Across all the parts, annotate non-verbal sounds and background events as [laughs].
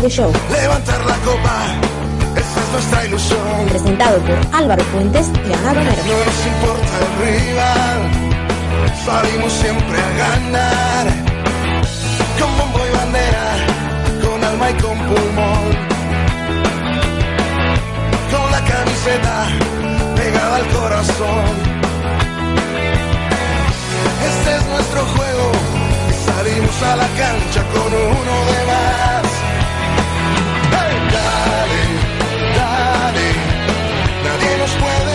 Radio Show. Levantar la copa, esa es nuestra ilusión. Presentado por Álvaro Fuentes y Ana Romero. No nos importa el rival, salimos siempre a ganar. Con bombo y bandera, con alma y con pulmón. Con la camiseta pegada al corazón. Este es nuestro juego y salimos a la cancha con uno de más. Puede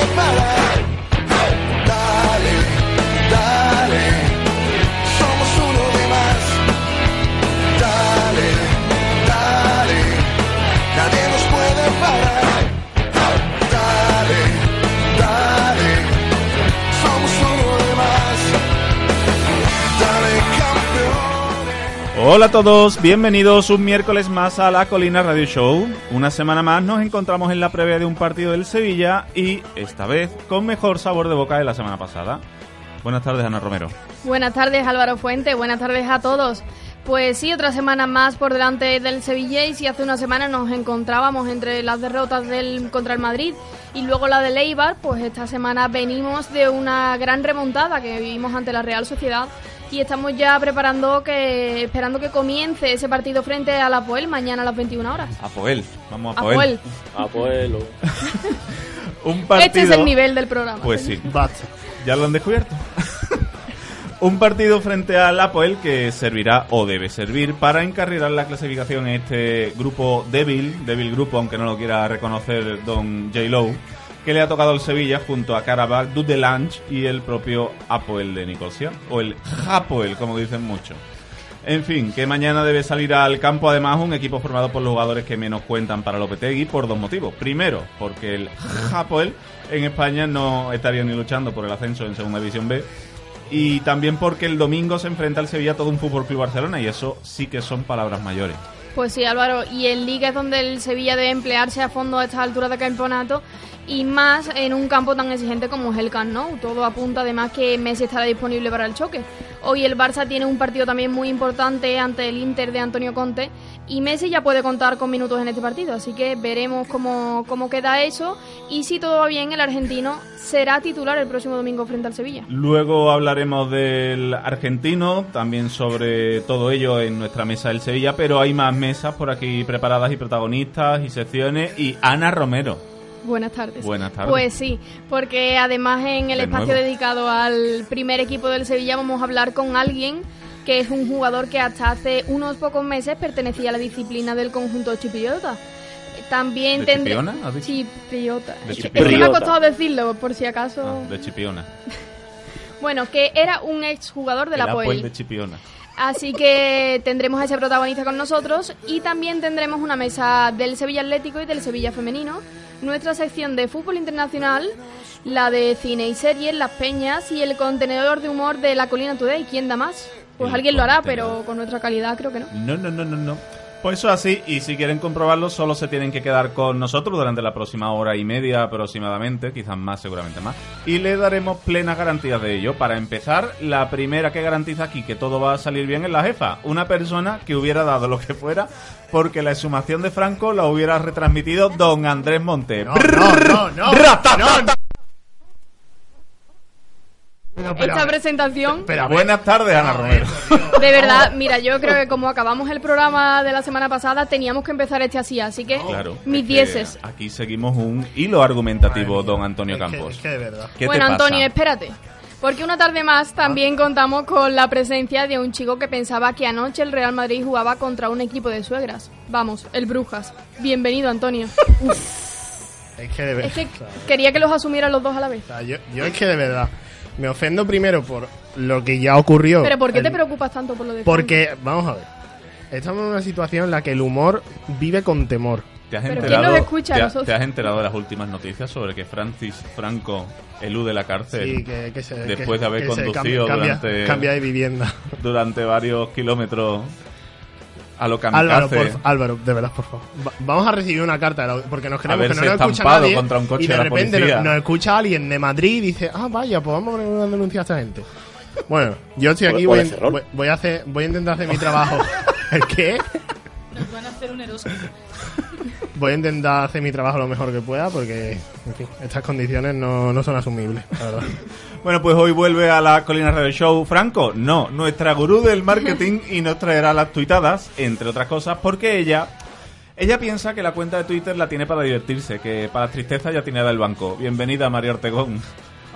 Hola a todos, bienvenidos un miércoles más a la Colina Radio Show. Una semana más nos encontramos en la previa de un partido del Sevilla y esta vez con mejor sabor de boca de la semana pasada. Buenas tardes, Ana Romero. Buenas tardes Álvaro Fuente, buenas tardes a todos. Pues sí, otra semana más por delante del Sevilla y si hace una semana nos encontrábamos entre las derrotas del contra el Madrid y luego la de Eibar, pues esta semana venimos de una gran remontada que vivimos ante la Real Sociedad y estamos ya preparando que esperando que comience ese partido frente a la Poel mañana a las 21 horas. Apoel, vamos a Apoel. Apoel. Abuelo. [laughs] Un partido. Este es el nivel del programa. Pues sí, Basta. ya lo han descubierto. [laughs] Un partido frente al Apoel que servirá o debe servir para encarrilar la clasificación en este grupo débil, débil grupo, aunque no lo quiera reconocer don J. Lowe, que le ha tocado el Sevilla junto a Karabakh, Dudelange y el propio Apoel de Nicosia, o el Hapoel, como dicen muchos. En fin, que mañana debe salir al campo además un equipo formado por los jugadores que menos cuentan para Lopetegui por dos motivos. Primero, porque el Hapoel en España no estaría ni luchando por el ascenso en Segunda División B. Y también porque el domingo se enfrenta al Sevilla todo un Fútbol Club Barcelona y eso sí que son palabras mayores. Pues sí, Álvaro, y en Liga es donde el Sevilla debe emplearse a fondo a estas alturas de campeonato y más en un campo tan exigente como el Camp Nou. Todo apunta además que Messi estará disponible para el choque. Hoy el Barça tiene un partido también muy importante ante el Inter de Antonio Conte y Messi ya puede contar con minutos en este partido, así que veremos cómo, cómo queda eso y si todo va bien el argentino será titular el próximo domingo frente al Sevilla. Luego hablaremos del argentino, también sobre todo ello en nuestra mesa del Sevilla, pero hay más mesas por aquí preparadas y protagonistas y secciones y Ana Romero. Buenas tardes. Buenas tardes. Pues sí, porque además en el De espacio nuevo. dedicado al primer equipo del Sevilla vamos a hablar con alguien que es un jugador que hasta hace unos pocos meses pertenecía a la disciplina del conjunto chipriota. También ¿De tendré- Chipiona, has dicho? Chipriota. De Es que me ha costado decirlo, por si acaso. Ah, de Chipiona. [laughs] Bueno, que era un exjugador de El la Poel. de Chipiona. Así que tendremos a ese protagonista con nosotros y también tendremos una mesa del Sevilla Atlético y del Sevilla Femenino, nuestra sección de fútbol internacional, la de cine y series, las peñas y el contenedor de humor de la Colina Today. ¿Quién da más? Pues alguien lo hará, pero con nuestra calidad creo que no. No, no, no, no, no. Pues eso así, y si quieren comprobarlo, solo se tienen que quedar con nosotros durante la próxima hora y media aproximadamente, quizás más, seguramente más, y le daremos plenas garantías de ello. Para empezar, la primera que garantiza aquí que todo va a salir bien es la jefa, una persona que hubiera dado lo que fuera porque la exhumación de Franco la hubiera retransmitido don Andrés Monte. No, no, no, no. Ratata. no. Pero, pero, Esta presentación, espera, Buenas tardes, Ana Romero. de verdad, mira, yo creo que como acabamos el programa de la semana pasada, teníamos que empezar este así, así que Claro. mis es que dieces. Aquí seguimos un hilo argumentativo, don Antonio es que- Campos. es que de verdad. ¿Qué bueno, te pasa? Antonio, espérate. Porque una tarde más también contamos con la presencia de un chico que pensaba que anoche el Real Madrid jugaba contra un equipo de suegras. Vamos, el Brujas. Bienvenido, Antonio. Es que de verdad. Es que quería que los asumieran los dos a la vez. O sea, yo, yo es que de verdad me ofendo primero por lo que ya ocurrió. Pero ¿por qué te preocupas tanto por lo de Porque, vamos a ver, estamos en una situación en la que el humor vive con temor. ¿Te has, Pero enterado, ¿quién nos escucha a te ha- nosotros? te has enterado de las últimas noticias sobre que Francis Franco elude la cárcel Sí, que, que se, después que- de haber conducido cambia, durante, cambia de vivienda. durante varios kilómetros a lo Álvaro, por- Álvaro, de verdad, por favor. Va- vamos a recibir una carta de la- porque nos creemos que no nos escucha nadie contra un coche y de de la repente policía. nos, nos escucha alguien de Madrid y dice, ah, vaya, pues vamos a poner una denuncia a esta gente. Bueno, yo estoy aquí, voy, a- voy, voy a hacer, voy a intentar hacer mi trabajo. [laughs] ¿El qué? ser oneroso. Voy a intentar hacer mi trabajo lo mejor que pueda porque, en fin, estas condiciones no, no son asumibles, la verdad. [laughs] Bueno, pues hoy vuelve a la Colina Radio Show Franco. No, nuestra gurú del marketing y nos traerá las tuitadas, entre otras cosas, porque ella ella piensa que la cuenta de Twitter la tiene para divertirse, que para tristeza ya tiene del banco. Bienvenida, María Ortegón.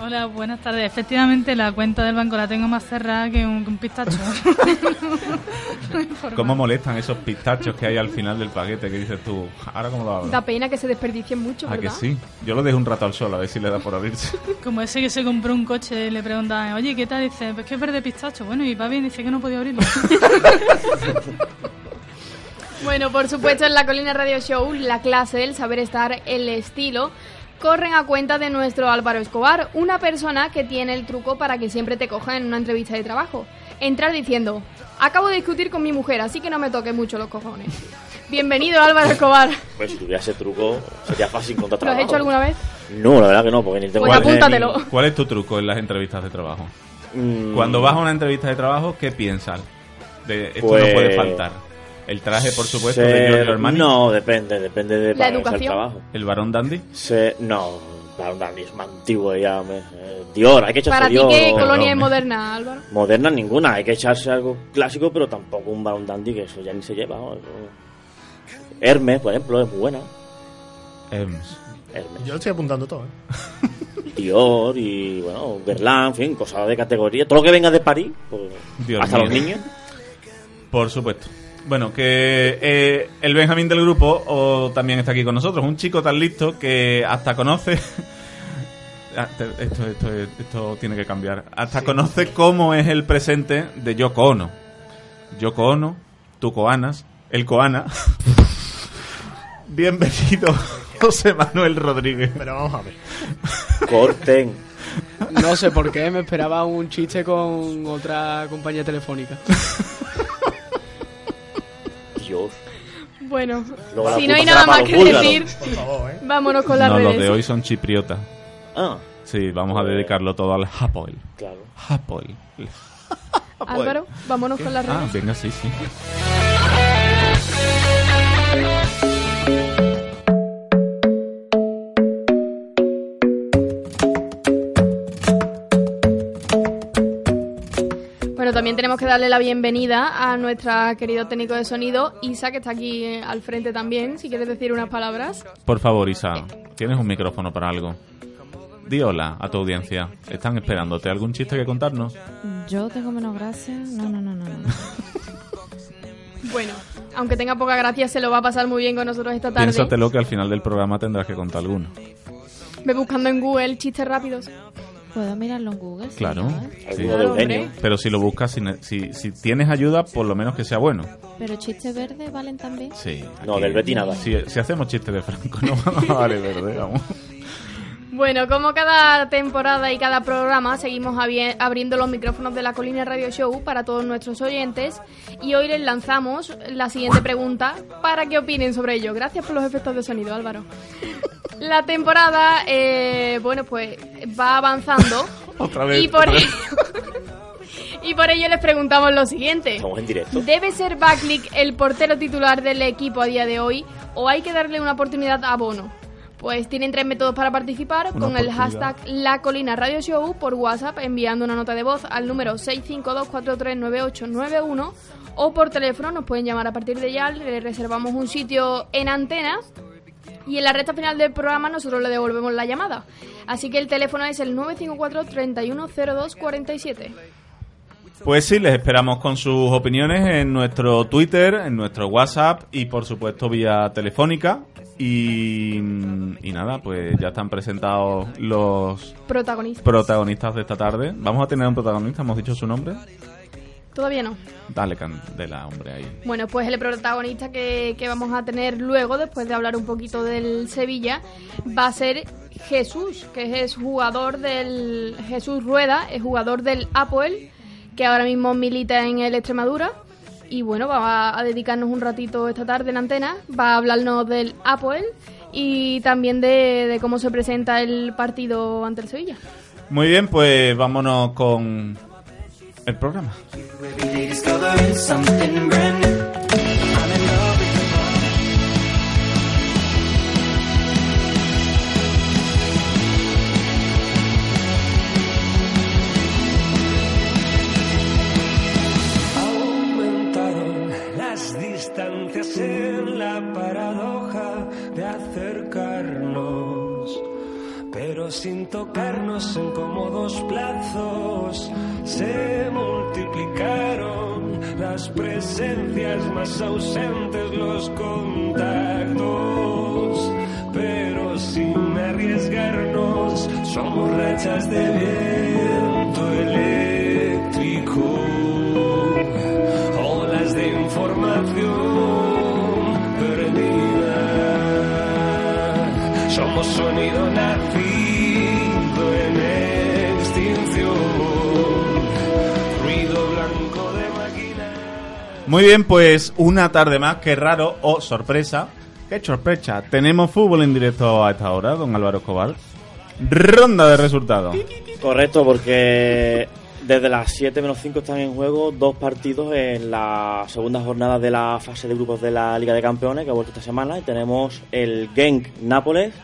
Hola, buenas tardes. Efectivamente, la cuenta del banco la tengo más cerrada que un, que un pistacho. [laughs] ¿Cómo molestan esos pistachos que hay al final del paquete que dices tú? Ahora cómo lo abro. Da pena que se desperdicien mucho, Ah, ¿verdad? que sí. Yo lo dejo un rato al sol a ver si le da por abrirse. [laughs] Como ese que se compró un coche y le preguntan, oye, ¿qué tal? Dice, pues que es verde pistacho. Bueno, y va bien, dice que no podía abrirlo. [laughs] Bueno, por supuesto, en la Colina Radio Show, la clase, el saber estar, el estilo, corren a cuenta de nuestro Álvaro Escobar, una persona que tiene el truco para que siempre te cojan en una entrevista de trabajo. Entrar diciendo, acabo de discutir con mi mujer, así que no me toque mucho los cojones. Bienvenido, Álvaro Escobar. Pues si tuviera ese truco, sería fácil encontrar ¿Lo has trabajo. hecho alguna vez? No, la verdad que no, porque ni tengo Pues ni- apúntatelo. ¿Cuál es tu truco en las entrevistas de trabajo? Mm, Cuando vas a una entrevista de trabajo, ¿qué piensas? De, esto Pues- no puede faltar. El traje, por supuesto, de Giorgio Armani. No, depende, depende de La para sea el educación. trabajo. El varón dandy. Se- no, la verdad, es más antiguo ya. me- eh, Dior, hay que echarse Para ti, Dior. ¿qué o- colonia es moderna, Álvaro? Moderna ninguna, hay que echarse algo clásico, pero tampoco un balón dandy, que eso ya ni se lleva. ¿no? Eso- Hermes, por ejemplo, es muy buena. Hermes. Hermes. Yo lo estoy apuntando todo, ¿eh? [laughs] Dior y, bueno, Guerlain, en fin, cosas de categoría. Todo lo que venga de París, pues, Dios hasta mío. los niños. Por supuesto. Bueno, que eh, el Benjamín del grupo también está aquí con nosotros. Un chico tan listo que hasta conoce. [laughs] Ah, Esto, esto, esto tiene que cambiar. Hasta conoce cómo es el presente de Yoko Ono. Yoko Ono, tu Coanas, el Coana. [laughs] Bienvenido, [laughs] José Manuel Rodríguez. Pero vamos a ver. Corten. No sé por qué, me esperaba un chiste con otra compañía telefónica. Dios. Bueno, Luego la si no hay culpa nada será más para que los búlgaros. decir, Por favor, ¿eh? vámonos con las No, los redes. de hoy son chipriotas. Ah, Sí, vamos a dedicarlo todo al Hapoel. claro. Hapoel. [laughs] Álvaro, vámonos con las redes. Ah, venga, sí, sí. También tenemos que darle la bienvenida a nuestra querido técnico de sonido, Isa, que está aquí eh, al frente también, si quieres decir unas palabras. Por favor, Isa, ¿tienes un micrófono para algo? Di hola a tu audiencia. Están esperándote. ¿Algún chiste que contarnos? Yo tengo menos gracia. No, no, no, no. no. [laughs] Bueno, aunque tenga poca gracia, se lo va a pasar muy bien con nosotros esta tarde. Piénsatelo que al final del programa tendrás que contar alguno. Ve buscando en Google chistes rápidos. ¿Puedo mirarlo en Google? Claro. Sí. Pero si lo buscas, si, si, si tienes ayuda, por lo menos que sea bueno. Pero chistes verdes valen también. Sí. No, del Betty nada. Si, si hacemos chistes de Franco, no [laughs] vale verde, vamos. Bueno, como cada temporada y cada programa, seguimos abriendo los micrófonos de la Colina Radio Show para todos nuestros oyentes y hoy les lanzamos la siguiente pregunta para que opinen sobre ello. Gracias por los efectos de sonido, Álvaro. La temporada, eh, bueno, pues va avanzando [laughs] Otra vez. y por otra vez. ello... [laughs] Y por ello les preguntamos lo siguiente. Estamos en directo. ¿Debe ser Backlick el portero titular del equipo a día de hoy o hay que darle una oportunidad a Bono? Pues tienen tres métodos para participar Una con el hashtag La Colina Radio Show por WhatsApp enviando una nota de voz al número 652439891 o por teléfono nos pueden llamar a partir de ya, le reservamos un sitio en antena y en la recta final del programa nosotros le devolvemos la llamada. Así que el teléfono es el 954 310247. Pues sí, les esperamos con sus opiniones en nuestro Twitter, en nuestro WhatsApp y por supuesto vía telefónica. Y, y nada, pues ya están presentados los Protagonista. protagonistas de esta tarde. Vamos a tener un protagonista, hemos dicho su nombre. Todavía no. Dale, candela, hombre, ahí. Bueno, pues el protagonista que, que vamos a tener luego, después de hablar un poquito del Sevilla, va a ser Jesús, que es jugador del. Jesús Rueda, es jugador del Apoel, que ahora mismo milita en el Extremadura. Y bueno, va a dedicarnos un ratito esta tarde en antena, va a hablarnos del Apoel y también de, de cómo se presenta el partido ante el Sevilla. Muy bien, pues vámonos con el programa. Sin tocarnos en cómodos plazos. Se multiplicaron las presencias más ausentes, los contactos, pero sin arriesgarnos somos rachas de viento eléctrico, olas de información perdida. Somos sonido nacido Muy bien, pues una tarde más, qué raro, o sorpresa. Qué sorpresa. Tenemos fútbol en directo a esta hora, don Álvaro Escobar. Ronda de resultados. Correcto, porque desde las 7 menos 5 están en juego dos partidos en la segunda jornada de la fase de grupos de la Liga de Campeones que ha vuelto esta semana. Y tenemos el Genk Nápoles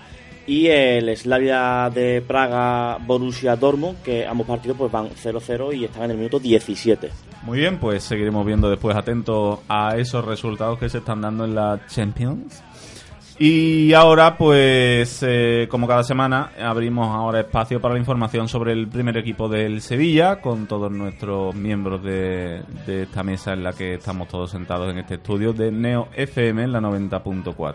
y el Slavia de Praga Borussia Dortmund, que ambos partidos pues van 0-0 y están en el minuto 17. Muy bien, pues seguiremos viendo después atentos a esos resultados que se están dando en la Champions. Y ahora, pues, eh, como cada semana, abrimos ahora espacio para la información sobre el primer equipo del Sevilla, con todos nuestros miembros de, de esta mesa en la que estamos todos sentados en este estudio de Neo FM en la 90.4.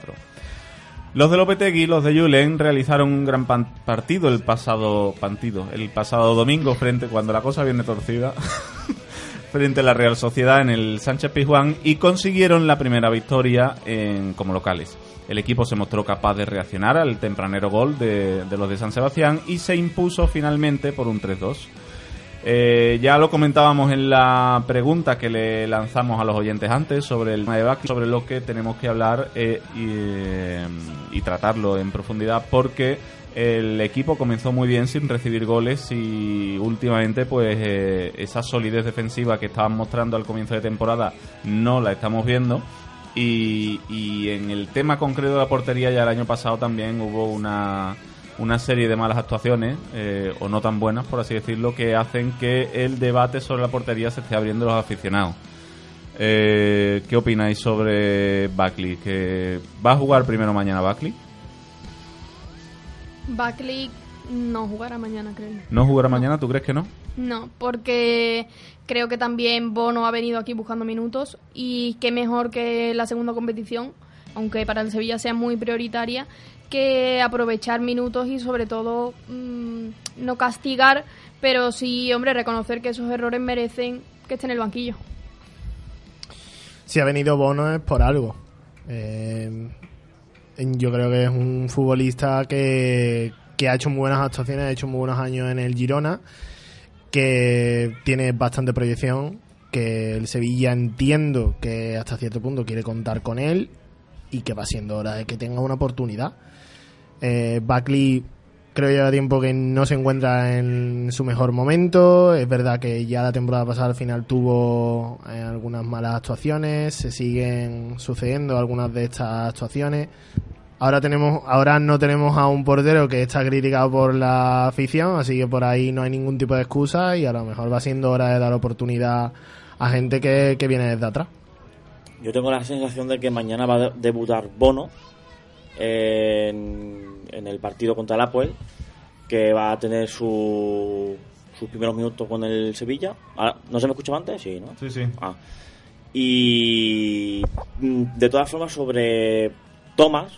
Los de Lopetegui, los de Julen, realizaron un gran partido el pasado partido, el pasado domingo frente cuando la cosa viene torcida [laughs] frente a la Real Sociedad en el Sánchez Pizjuán y consiguieron la primera victoria en, como locales. El equipo se mostró capaz de reaccionar al tempranero gol de, los de San Sebastián y se impuso finalmente por un 3-2. Eh, ya lo comentábamos en la pregunta que le lanzamos a los oyentes antes sobre el tema sobre lo que tenemos que hablar eh, eh, y tratarlo en profundidad porque el equipo comenzó muy bien sin recibir goles y últimamente pues eh, esa solidez defensiva que estaban mostrando al comienzo de temporada no la estamos viendo y, en el tema concreto de la portería ya el año pasado también hubo una, una serie de malas actuaciones, eh, o no tan buenas, por así decirlo, que hacen que el debate sobre la portería se esté abriendo a los aficionados. Eh, ¿Qué opináis sobre Buckley? ¿Que ¿Va a jugar primero mañana Buckley? Buckley no jugará mañana, creo. ¿No jugará mañana? ¿Tú crees que no? No, porque creo que también Bono ha venido aquí buscando minutos y qué mejor que la segunda competición, aunque para el Sevilla sea muy prioritaria, que aprovechar minutos y sobre todo mm, no castigar, pero sí, hombre, reconocer que esos errores merecen que esté en el banquillo. Si ha venido Bono es por algo. Eh, yo creo que es un futbolista que, que ha hecho muy buenas actuaciones, ha hecho muy buenos años en el Girona, que tiene bastante proyección, que el Sevilla entiendo que hasta cierto punto quiere contar con él y que va siendo hora de que tenga una oportunidad. Eh, Buckley creo lleva tiempo que no se encuentra en su mejor momento. Es verdad que ya la temporada pasada al final tuvo eh, algunas malas actuaciones, se siguen sucediendo algunas de estas actuaciones. Ahora tenemos, ahora no tenemos a un portero que está criticado por la afición, así que por ahí no hay ningún tipo de excusa y a lo mejor va siendo hora de dar oportunidad a gente que, que viene desde atrás. Yo tengo la sensación de que mañana va a debutar Bono en, en el partido contra el Apoel, que va a tener su, sus primeros minutos con el Sevilla. Ahora, ¿No se me escuchaba antes? Sí, ¿no? Sí, sí. Ah. Y mm, de todas formas, sobre Thomas,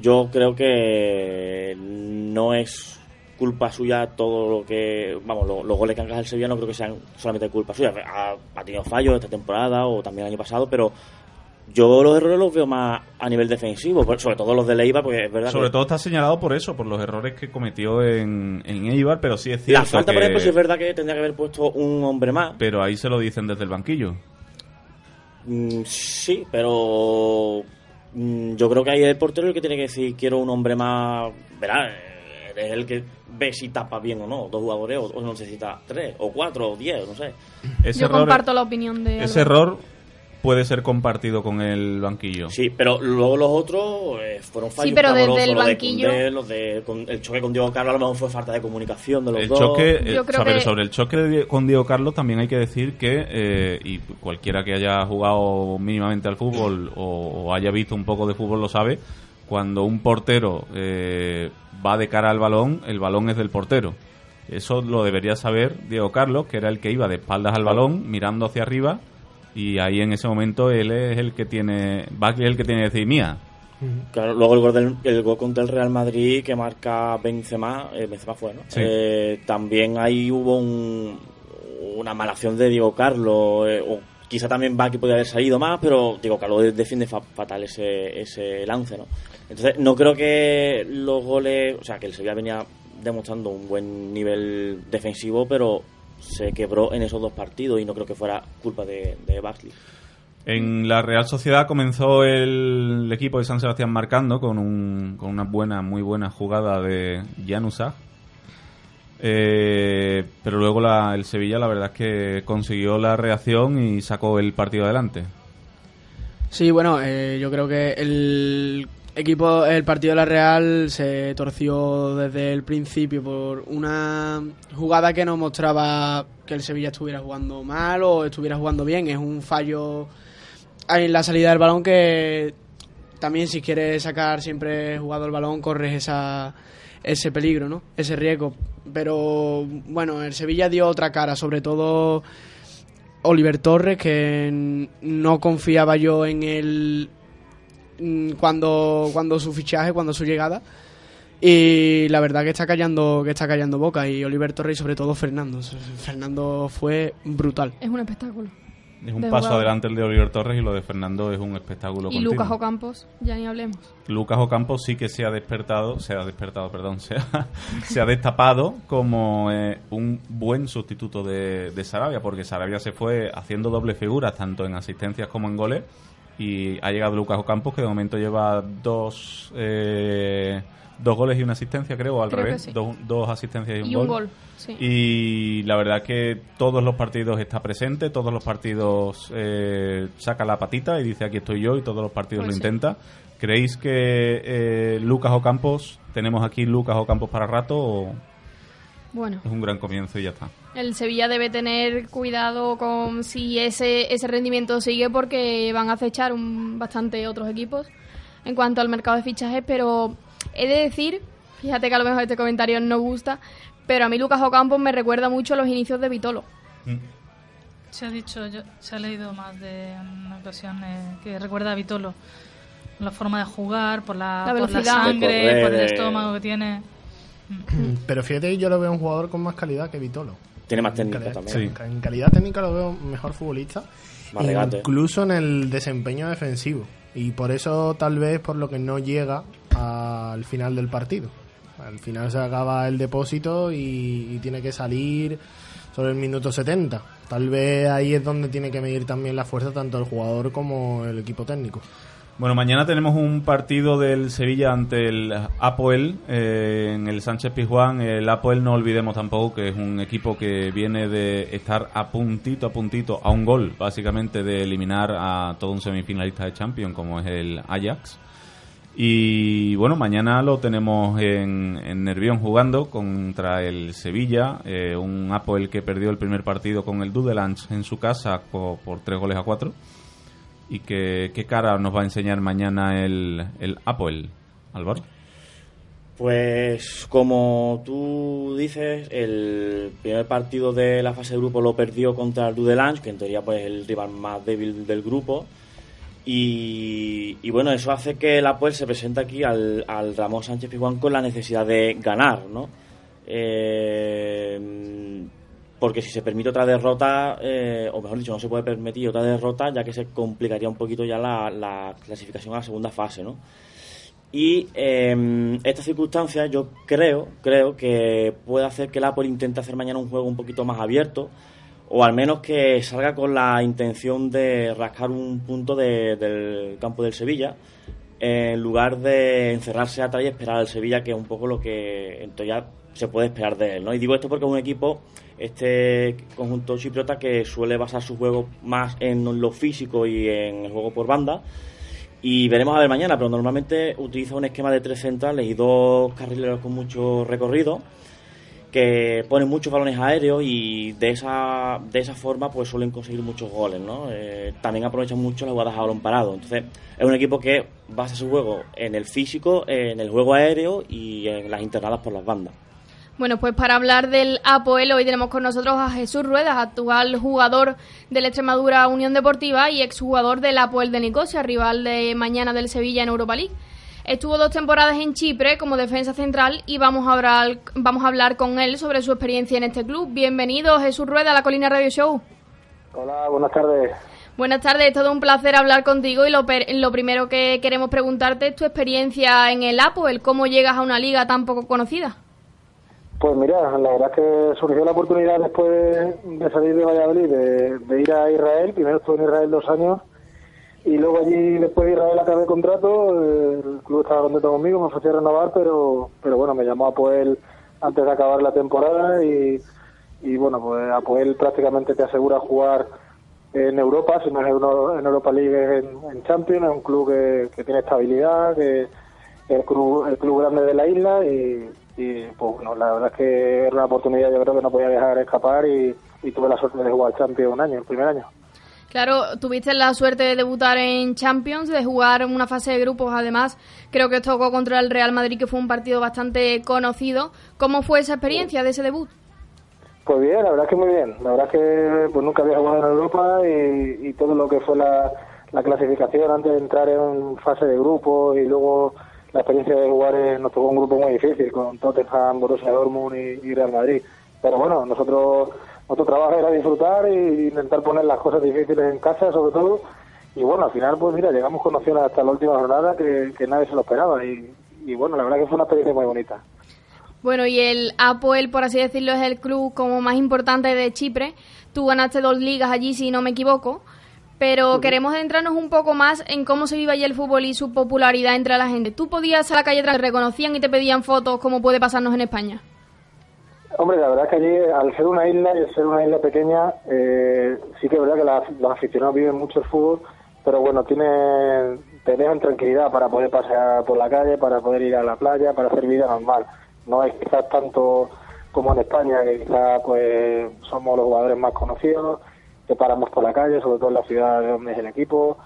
yo creo que no es culpa suya todo lo que. Vamos, lo- los goles que han encajado el Sevilla no creo que sean solamente culpa suya. Ha, ha tenido fallos esta temporada o también el año pasado, pero yo los errores los veo más a nivel defensivo, sobre todo los de Leiva, porque es verdad Sobre que. todo está señalado por eso, por los errores que cometió en, en Eibar, pero sí es cierto La falta, que... por ejemplo, sí es verdad que tendría que haber puesto un hombre más. Pero ahí se lo dicen desde el banquillo. Mm, sí, pero mm, yo creo que ahí el portero el que tiene que decir quiero un hombre más, verá, es el que ve si tapa bien o no, dos jugadores o, o necesita tres o cuatro o diez, no sé. Ese Yo error, comparto la opinión de ese error puede ser compartido con el banquillo. Sí, pero luego los otros eh, fueron fallos. Sí, pero desde el los de banquillo- Koundé, los de, con- el choque con Diego Carlos a lo mejor fue falta de comunicación de los El dos. choque, eh, Yo creo sobre, que- sobre el choque de- con Diego Carlos también hay que decir que, eh, y cualquiera que haya jugado mínimamente al fútbol o, o haya visto un poco de fútbol lo sabe, cuando un portero eh, va de cara al balón, el balón es del portero. Eso lo debería saber Diego Carlos, que era el que iba de espaldas al balón, mirando hacia arriba, y ahí en ese momento él es el que tiene, Bagley es el que tiene que decir mía. Claro, luego el gol, del, el gol contra el Real Madrid que marca Benzema, eh, Benzema fue, ¿no? Sí. Eh, también ahí hubo un- una mala acción de Diego Carlos, eh, o quizá también Baki podría haber salido más, pero Diego Carlos de- defiende fa- fatal ese, ese lance, ¿no? Entonces, no creo que los goles, o sea, que el Sevilla venía demostrando un buen nivel defensivo, pero se quebró en esos dos partidos y no creo que fuera culpa de, de Baxley. En la Real Sociedad comenzó el equipo de San Sebastián marcando con, un, con una buena, muy buena jugada de Januzaj. Eh, pero luego la- el Sevilla la verdad es que consiguió la reacción y sacó el partido adelante. Sí, bueno, eh, yo creo que el equipo, el partido de la Real se torció desde el principio por una jugada que no mostraba que el Sevilla estuviera jugando mal o estuviera jugando bien. Es un fallo en la salida del balón que también si quieres sacar siempre jugado el balón corres esa, ese peligro, ¿no? Ese riesgo. Pero bueno, el Sevilla dio otra cara, sobre todo Oliver Torres, que no confiaba yo en mm, cuando, cuando su fichaje, cuando su llegada. Y la verdad que está callando, que está callando boca. Y Oliver Torres y sobre todo Fernando. Fernando fue brutal. Es un espectáculo. Es un De paso jugador. adelante el de Oliver Torres y lo de Fernando es un espectáculo Y continuo. Lucas Ocampos, ya ni hablemos. Lucas Ocampo sí que se ha despertado, se ha despertado, perdón, se ha, [laughs] se ha destapado como eh, un buen sustituto de, de Sarabia, porque Sarabia se fue haciendo doble figuras, tanto en asistencias como en goles, y ha llegado Lucas Ocampos, que de momento lleva dos, eh, dos goles y una asistencia, creo, o al Creo revés, sí. dos, dos asistencias y un Y gol. un gol, sí. Y la verdad que todos los partidos está presente, todos los partidos eh, saca la patita y dice aquí estoy yo y todos los partidos Pues lo sí. intenta. ¿Creéis que eh, Lucas Ocampos, tenemos aquí Lucas Ocampos para rato o Bueno, es un gran comienzo y ya está? el Sevilla debe tener cuidado con si ese, ese rendimiento sigue porque van a acechar un, bastante otros equipos en cuanto al mercado de fichajes, pero he de decir, fíjate que a lo mejor este comentario no gusta, pero a mí Lucas Ocampos me recuerda mucho a los inicios de Vitolo. Se ha dicho, yo- se ha leído más de una ocasión eh, que recuerda a Vitolo. Por la forma de jugar, por la, La por la velocidad. sangre, De correr, por el estómago que tiene. Pero fíjate que yo lo veo un jugador con más calidad que Vitolo. Tiene más técnica calidad, también. Sí. en calidad técnica lo veo mejor futbolista. Más regate. Incluso en el desempeño defensivo. Y por eso tal vez por lo que no llega al final del partido. Al final se acaba el depósito y, y tiene que salir sobre el minuto 70. Tal vez ahí es donde tiene que medir también la fuerza tanto el jugador como el equipo técnico. Bueno, mañana tenemos un partido del Sevilla ante el Apoel eh, en el Sánchez Pizjuán. El Apoel no olvidemos tampoco que es un equipo que viene de estar a puntito, a puntito, a un gol, básicamente, de eliminar a todo un semifinalista de Champions como es el Ajax. Y bueno, mañana lo tenemos en, en Nervión jugando contra el Sevilla, eh, un Apoel que perdió el primer partido con el Dudelange en su casa por tres goles a cuatro. ¿Y qué cara nos va a enseñar mañana el, Apoel, Álvaro? Pues como tú dices, el primer partido de la fase de grupo lo perdió contra el Dudelange, que en teoría pues, es el rival más débil del grupo. Y, y bueno, eso hace que el Apoel se presente aquí al, al Ramón Sánchez Pizjuán con la necesidad de ganar, ¿no? Eh, porque si se permite otra derrota, eh, o mejor dicho, no se puede permitir otra derrota, ya que se complicaría un poquito ya la, la clasificación a la segunda fase, ¿no? Y eh, esta circunstancia yo creo, creo que puede hacer que el Apple intente hacer mañana un juego un poquito más abierto, o al menos que salga con la intención de rascar un punto de- del campo del Sevilla, en lugar de encerrarse atrás y esperar al Sevilla, que es un poco lo que en teoría se puede esperar de él. ¿no? Y digo esto porque es un equipo, este conjunto chipriota, que suele basar su juego más en lo físico y en el juego por banda. Y veremos a ver mañana, pero normalmente utiliza un esquema de tres centrales y dos carrileros con mucho recorrido. que ponen muchos balones aéreos y de esa, de esa forma pues suelen conseguir muchos goles, ¿no? Eh, también aprovechan mucho las jugadas a balón parado. Entonces, es un equipo que basa su juego en el físico, en el juego aéreo y en las internadas por las bandas. Bueno, pues para hablar del Apoel hoy tenemos con nosotros a Jesús Ruedas, actual jugador del Extremadura Unión Deportiva y exjugador del Apoel de Nicosia, rival de mañana del Sevilla en Europa League. Estuvo dos temporadas en Chipre como defensa central y vamos a hablar, vamos a hablar con él sobre su experiencia en este club. Bienvenido Jesús Rueda a la Colina Radio Show. Hola, buenas tardes. Buenas tardes, es todo un placer hablar contigo y lo, lo primero que queremos preguntarte es tu experiencia en el Apoel, cómo llegas a una liga tan poco conocida. Pues mira, la verdad es que surgió la oportunidad después de salir de Valladolid, de, ir a Israel. Primero estuve en Israel dos años y luego allí, después de Israel, acabé el contrato. El club estaba contento conmigo, me ofreció renovar, pero, pero bueno, me llamó Apoel antes de acabar la temporada y, y bueno, pues Apoel prácticamente te asegura jugar en Europa, si no es en Euro- en Europa League, es en, Champions, es un club que, que tiene estabilidad, que el club, el club grande de la isla y, y, pues bueno, la verdad es que era una oportunidad yo creo que no podía dejar escapar y, y tuve la suerte de jugar Champions un año, el primer año. Claro, tuviste la suerte de debutar en Champions, de jugar en una fase de grupos, además creo que tocó contra el Real Madrid, que fue un partido bastante conocido. ¿Cómo fue esa experiencia de ese debut? Pues bien, la verdad es que muy bien. La verdad es que pues nunca había jugado en Europa y, y todo lo que fue la, la clasificación antes de entrar en fase de grupos y luego la experiencia de jugar nos tocó un grupo muy difícil con Tottenham, Borussia Dortmund y, y Real Madrid. Pero bueno, nosotros nuestro trabajo era disfrutar e intentar poner las cosas difíciles en casa, sobre todo. Y bueno, al final, pues mira, llegamos con opciones hasta la última jornada que, que nadie se lo esperaba. Y, y bueno, la verdad que fue una experiencia muy bonita. Bueno, y el Apoel, por así decirlo, es el club como más importante de Chipre. Tú ganaste dos ligas allí, si no me equivoco. Pero queremos centrarnos un poco más en cómo se vive allí el fútbol y su popularidad entre la gente. ¿Tú podías a la calle atrás, te reconocían y te pedían fotos como puede pasarnos en España? Hombre, la verdad es que allí, al ser una isla y al ser una isla pequeña, eh, sí que es verdad que la- los aficionados viven mucho el fútbol, pero bueno, tienen, te dejan tranquilidad para poder pasear por la calle, para poder ir a la playa, para hacer vida normal. No es quizás tanto como en España, que quizás pues somos los jugadores más conocidos, que paramos por la calle, sobre todo en la ciudad de donde es el equipo.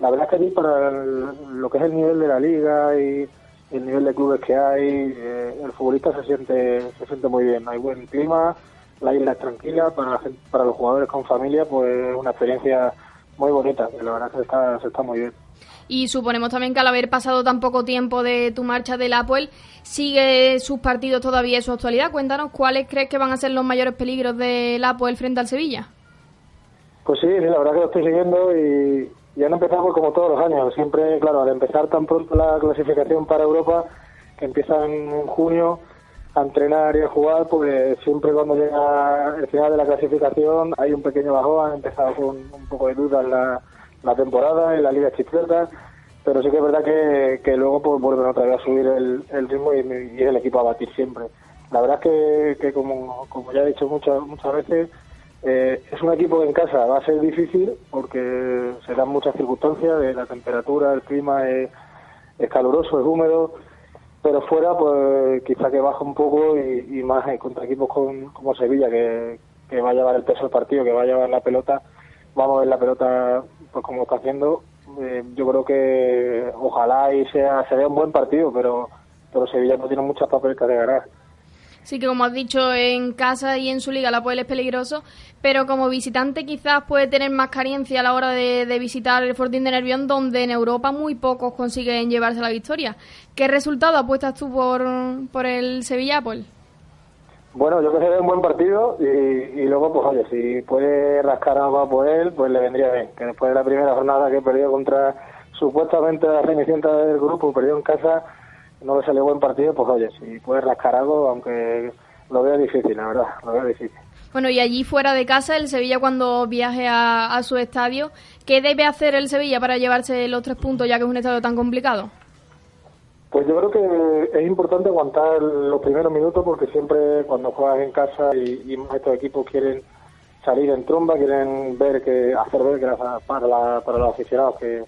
La verdad es que allí para el- lo que es el nivel de la liga y el nivel de clubes que hay, eh, el futbolista se siente se siente muy bien. Hay buen clima, la isla es tranquila, para, la gente- para los jugadores con familia, pues es una experiencia muy bonita. y La verdad que se está, se está muy bien. Y suponemos también que al haber pasado tan poco tiempo de tu marcha del Apoel, sigue sus partidos todavía en su actualidad. Cuéntanos cuáles crees que van a ser los mayores peligros del Apoel frente al Sevilla. Pues sí, la verdad que lo estoy siguiendo y, y han empezado pues, como todos los años. Siempre, claro, al empezar tan pronto la clasificación para Europa, que empiezan en junio a entrenar y a jugar, pues siempre cuando llega el final de la clasificación hay un pequeño bajón. Han empezado con un poco de dudas la, temporada en la Liga Chipriota, pero sí que es verdad que, luego pues, vuelven otra vez a subir el, el ritmo y, y el equipo a batir siempre. La verdad es que, que como, como ya he dicho muchas, muchas veces, eh, es un equipo que en casa va a ser difícil porque se dan muchas circunstancias la temperatura, el clima es, caluroso, es húmedo, pero fuera pues quizá que baja un poco y, más eh, contra equipos con- como Sevilla que, que va a llevar el peso del partido, que va a llevar la pelota, vamos a ver la pelota pues como está haciendo. Eh, yo creo que ojalá y sea se vea un buen partido, pero pero Sevilla no tiene muchas papeletas de ganar. Sí que como has dicho, en casa y en su liga la Apoel es peligroso, pero como visitante quizás puede tener más carencia a la hora de, visitar el Fortín de Nervión, donde en Europa muy pocos consiguen llevarse la victoria. ¿Qué resultado apuestas tú por, por el Sevilla Apoel? Bueno, yo que se ve un buen partido y, y luego, pues oye, si puede rascar algo por él, pues le vendría bien. Que después de la primera jornada que perdió contra supuestamente la cenicienta del grupo, perdió en casa, no le salió buen partido, pues oye, si puede rascar algo, aunque lo veo difícil, la verdad, lo veo difícil. Bueno, y allí fuera de casa, el Sevilla cuando viaje a, a su estadio, ¿qué debe hacer el Sevilla para llevarse los tres puntos ya que es un estadio tan complicado? Pues yo creo que es importante aguantar los primeros minutos porque siempre cuando juegas en casa y, y más estos equipos quieren salir en tromba, quieren ver que hacer ver que para, la- para los aficionados que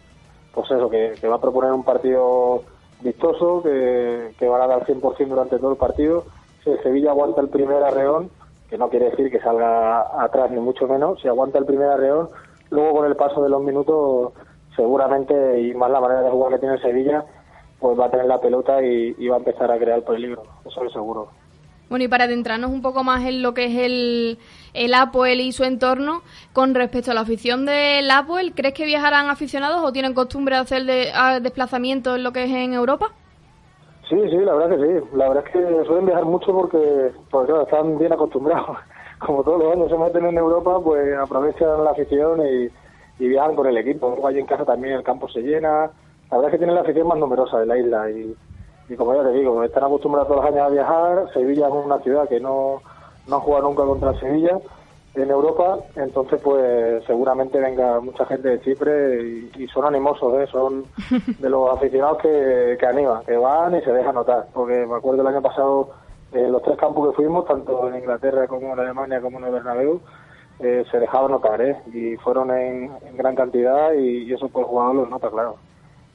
pues eso, que, que va a proponer un partido vistoso, que, que van a dar 100% durante todo el partido si el Sevilla aguanta el primer arreón, que no quiere decir que salga atrás ni mucho menos, si aguanta el primer arreón, luego con el paso de los minutos, seguramente, y más la manera de jugar que tiene Sevilla, pues va a tener la pelota y, y va a empezar a crear peligro, eso es seguro. Bueno, y para adentrarnos un poco más en lo que es el, el Apoel y su entorno, con respecto a la afición del Apoel, ¿crees que viajarán aficionados o tienen costumbre de hacer de, desplazamientos en lo que es en Europa? Sí, sí, la verdad que sí. La verdad es que suelen viajar mucho porque, porque claro, están bien acostumbrados. [laughs] Como todos los años se meten en Europa, pues aprovechan la afición y, viajan con el equipo. Allí en casa también el campo se llena. La verdad es que tienen la afición más numerosa de la isla y, y como ya te digo, están acostumbrados todos los años a viajar. Sevilla es una ciudad que no, no ha jugado nunca contra el Sevilla en Europa, entonces pues seguramente venga mucha gente de Chipre y, y son animosos, ¿eh? son [laughs] de los aficionados que, que animan, que van y se dejan notar, porque me acuerdo el año pasado eh, los tres campos que fuimos, tanto en Inglaterra como en Alemania como en el Bernabéu, eh, se dejaban notar, ¿eh? y fueron en, en gran cantidad y, y eso pues el jugador los nota, claro.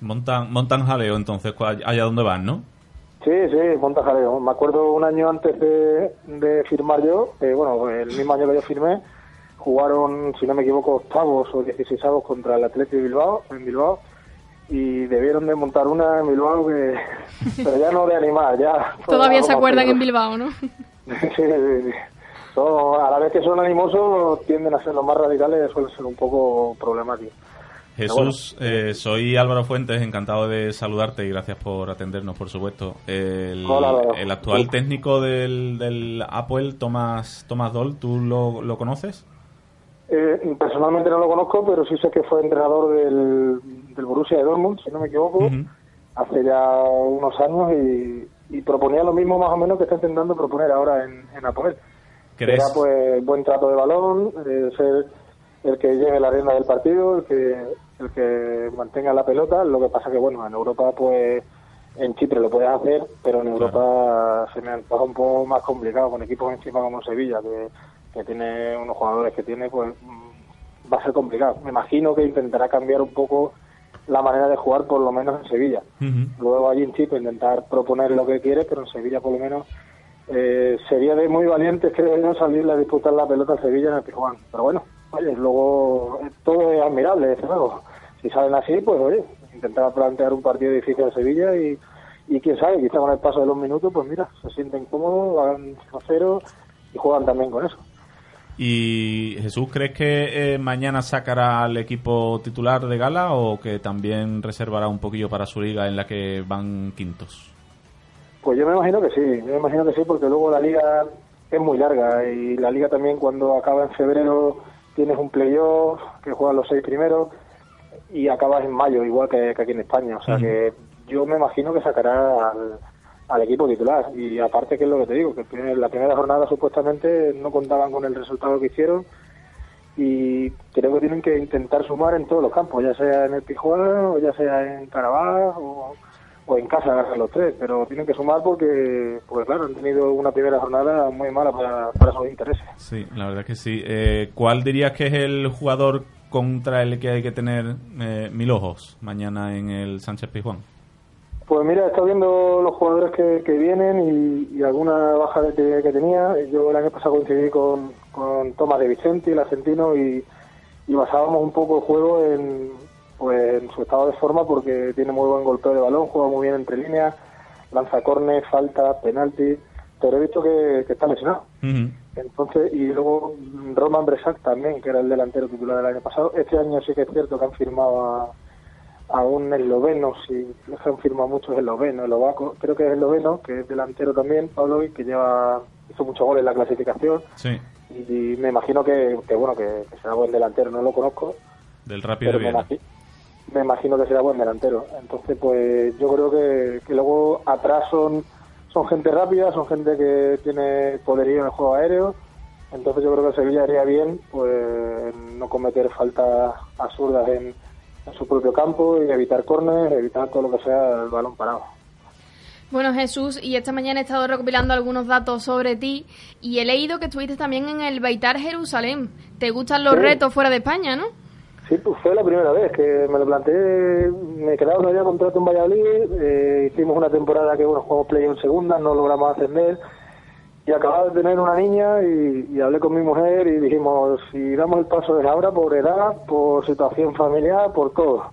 Montan, montan jaleo entonces cu- allá donde van, ¿no? Sí, sí, monta jaleo. Me acuerdo un año antes de, de firmar yo, eh, bueno, el mismo año que yo firmé, jugaron, si no me equivoco, octavos o dieciséisavos contra el Atlético de Bilbao, en Bilbao, y debieron de montar una en Bilbao que... [laughs] pero ya no de animar, ya... Todavía se acuerdan en. Bilbao, ¿no? [laughs] Sí, sí, sí. Son- a la vez que son animosos, tienden a ser los más radicales, suelen ser un poco problemáticos. Jesús, eh, soy Álvaro Fuentes, encantado de saludarte y gracias por atendernos, por supuesto. El, Hola, Álvaro. el actual técnico del, del Apple, Tomás, Tomás Doll, ¿tú lo, lo conoces? Eh, personalmente no lo conozco, pero sí sé que fue entrenador del, del Borussia de Dortmund, si no me equivoco, hace ya unos años y, y proponía lo mismo más o menos que está intentando proponer ahora en, en Apoel. Que ¿Crees? Era pues buen trato de balón, eh, ser el que lleve la rienda del partido, el que el que mantenga la pelota. Lo que pasa que bueno, en Europa pues en Chipre lo puedes hacer, pero en Europa se me antoja un poco más complicado con equipos encima como Sevilla, que, que tiene unos jugadores que tiene, pues mm, va a ser complicado. Me imagino que intentará cambiar un poco la manera de jugar, por lo menos en Sevilla. Luego allí en Chipre intentar proponer lo que quiere, pero en Sevilla por lo menos eh, sería de muy valientes, creo yo, salirle a disputar la pelota a Sevilla en el Pijuán. Pero bueno, oye, luego todo es admirable, desde luego. Si salen así, pues oye, intentar plantear un partido difícil a Sevilla y, y quién sabe, quizá con el paso de los minutos, pues mira, se sienten cómodos, hagan 0 y juegan también con eso. Y Jesús, ¿crees que eh, mañana sacará al equipo titular de gala o que también reservará un poquillo para su liga en la que van quintos? Pues yo me imagino que sí, yo me imagino que sí, porque luego la liga es muy larga y la liga también cuando acaba en febrero tienes un playoff que juegan los seis primeros y acabas en mayo, igual que, que aquí en España. O sea que yo me imagino que sacará al, al equipo titular. Y aparte, que es lo que te digo, que primer- la primera jornada supuestamente no contaban con el resultado que hicieron y creo que tienen que intentar sumar en todos los campos, ya sea en el Pijuán o ya sea en Carabaj o, o en casa ganar los tres, pero tienen que sumar porque, pues claro, han tenido una primera jornada muy mala para, para sus intereses. Sí, la verdad que sí. Eh, ¿Cuál dirías que es el jugador contra el que hay que tener eh, mil ojos mañana en el Sánchez Pizjuán? Pues mira, estado viendo los jugadores que, que vienen y, y alguna baja de que, que tenía. Yo el año pasado coincidí con, con Tomás de Vicente, el argentino, y, y basábamos un poco el juego en, pues, en su estado de forma porque tiene muy buen golpeo de balón, juega muy bien entre líneas, lanza córner, falta, penalti, pero he visto que, que está lesionado. Entonces, y luego Roman Bresak también, que era el delantero titular del año pasado. Este año sí que es cierto que han firmado a, a un esloveno, si es que han firmado muchos eslovenos, eslovaco, creo que es esloveno, que es delantero también, Pavlovic, que lleva hizo muchos goles en la clasificación Sí, y, me imagino que, que bueno, que, que será buen delantero, no lo conozco, del Rápido pero de me, Viena. imagi- me imagino que será buen delantero. Entonces, pues yo creo que, que luego atrás son, son gente rápida, son gente que tiene poderío en el juego aéreo. Entonces yo creo que Sevilla haría bien pues no cometer faltas absurdas en, en su propio campo y evitar córner, evitar todo lo que sea el balón parado. Bueno, Jesús, y esta mañana he estado recopilando algunos datos sobre ti y he leído que estuviste también en el Beitar Jerusalén. ¿Te gustan los Sí. retos fuera de España, no? Sí, pues fue la primera vez que me lo planteé. Me quedaba día contrato en Valladolid. eh, hicimos una temporada que, bueno, jugamos play en segunda, no logramos ascender. y acababa de tener una niña y, hablé con mi mujer y dijimos, si damos el paso de ahora por edad, por situación familiar, por todo.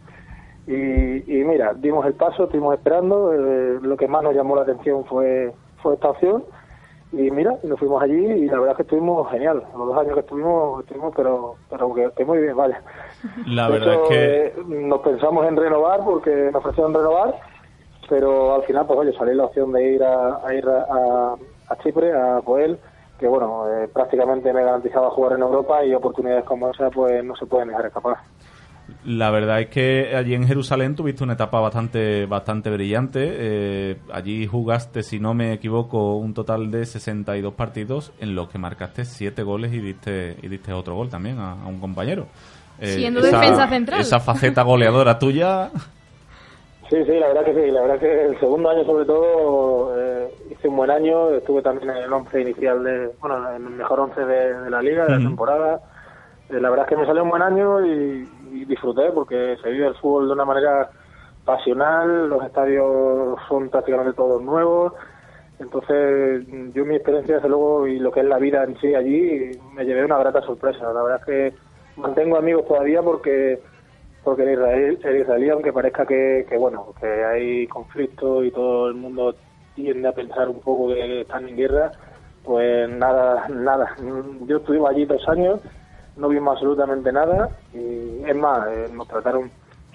Y, y mira, dimos el paso, estuvimos esperando, eh, lo que más nos llamó la atención fue, fue esta opción y mira, nos fuimos allí y la verdad es que estuvimos genial, los dos años que estuvimos, estuvimos pero, pero que, que muy bien, vaya. La verdad es que eh, nos pensamos en renovar porque me ofrecieron renovar, pero al final, pues oye, salió la opción de ir a, a ir a, a- Chipre, a Poel, que bueno, eh, prácticamente me garantizaba jugar en Europa y oportunidades como esa, pues no se pueden dejar escapar. La verdad es que allí en Jerusalén tuviste una etapa bastante bastante brillante. Eh, allí jugaste, si no me equivoco, un total de 62 partidos en los que marcaste 7 goles y diste y diste otro gol también a, a un compañero. Eh, Siendo defensa central. Esa faceta goleadora tuya. Sí, sí, la verdad que sí. La verdad que el segundo año, sobre todo, eh, hice un buen año. Estuve también en el once inicial, de, bueno, en el mejor once de, de la liga, de la temporada. Eh, la verdad es que me salió un buen año y, y disfruté porque se vive el fútbol de una manera pasional. Los estadios son prácticamente todos nuevos. Entonces, yo mi experiencia, desde luego, y lo que es la vida en sí allí, me llevé una grata sorpresa. La verdad es que mantengo amigos todavía porque porque el Israel, el israelí, aunque parezca que, que, bueno, que hay conflicto y todo el mundo tiende a pensar un poco que están en guerra, pues nada, nada. Yo estuve allí dos años, no vimos absolutamente nada y es más, eh, nos trataron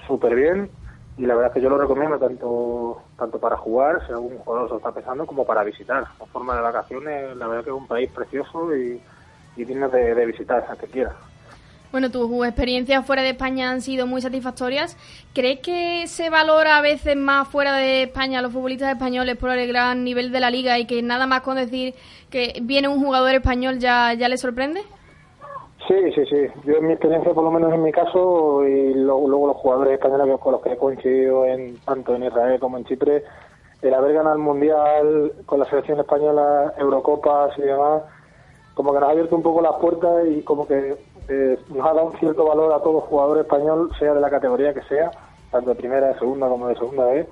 súper bien y la verdad es que yo lo recomiendo tanto tanto para jugar, si algún jugador se está pensando, como para visitar. En forma de vacaciones, la verdad que es un país precioso y, y digno de, de visitar, a que quiera. Bueno, tus experiencias fuera de España han sido muy satisfactorias. ¿Crees que se valora a veces más fuera de España a los futbolistas españoles por el gran nivel de la liga y que nada más con decir que viene un jugador español ya, ya le sorprende? Sí, sí, sí. Yo en mi experiencia, por lo menos en mi caso, y lo- luego los jugadores españoles con los que he coincidido en, tanto en Israel como en Chipre, el haber ganado el Mundial con la selección española, Eurocopas y demás, como que nos ha abierto un poco las puertas y como que eh, nos ha dado un cierto valor a todo jugador español, sea de la categoría que sea, tanto de primera, de segunda como de segunda vez,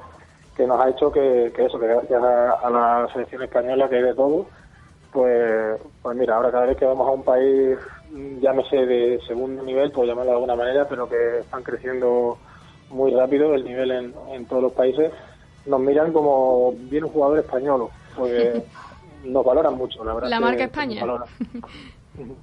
que nos ha hecho que, que eso, que gracias a, a la selección española que hay de todo, pues, pues mira, ahora cada vez que vamos a un país, mm, llámese de segundo nivel, por llamarlo de alguna manera, pero que están creciendo muy rápido el nivel en, en todos los países, nos miran como bien un jugador español, porque [laughs] nos valoran mucho, la verdad. La marca España. [laughs]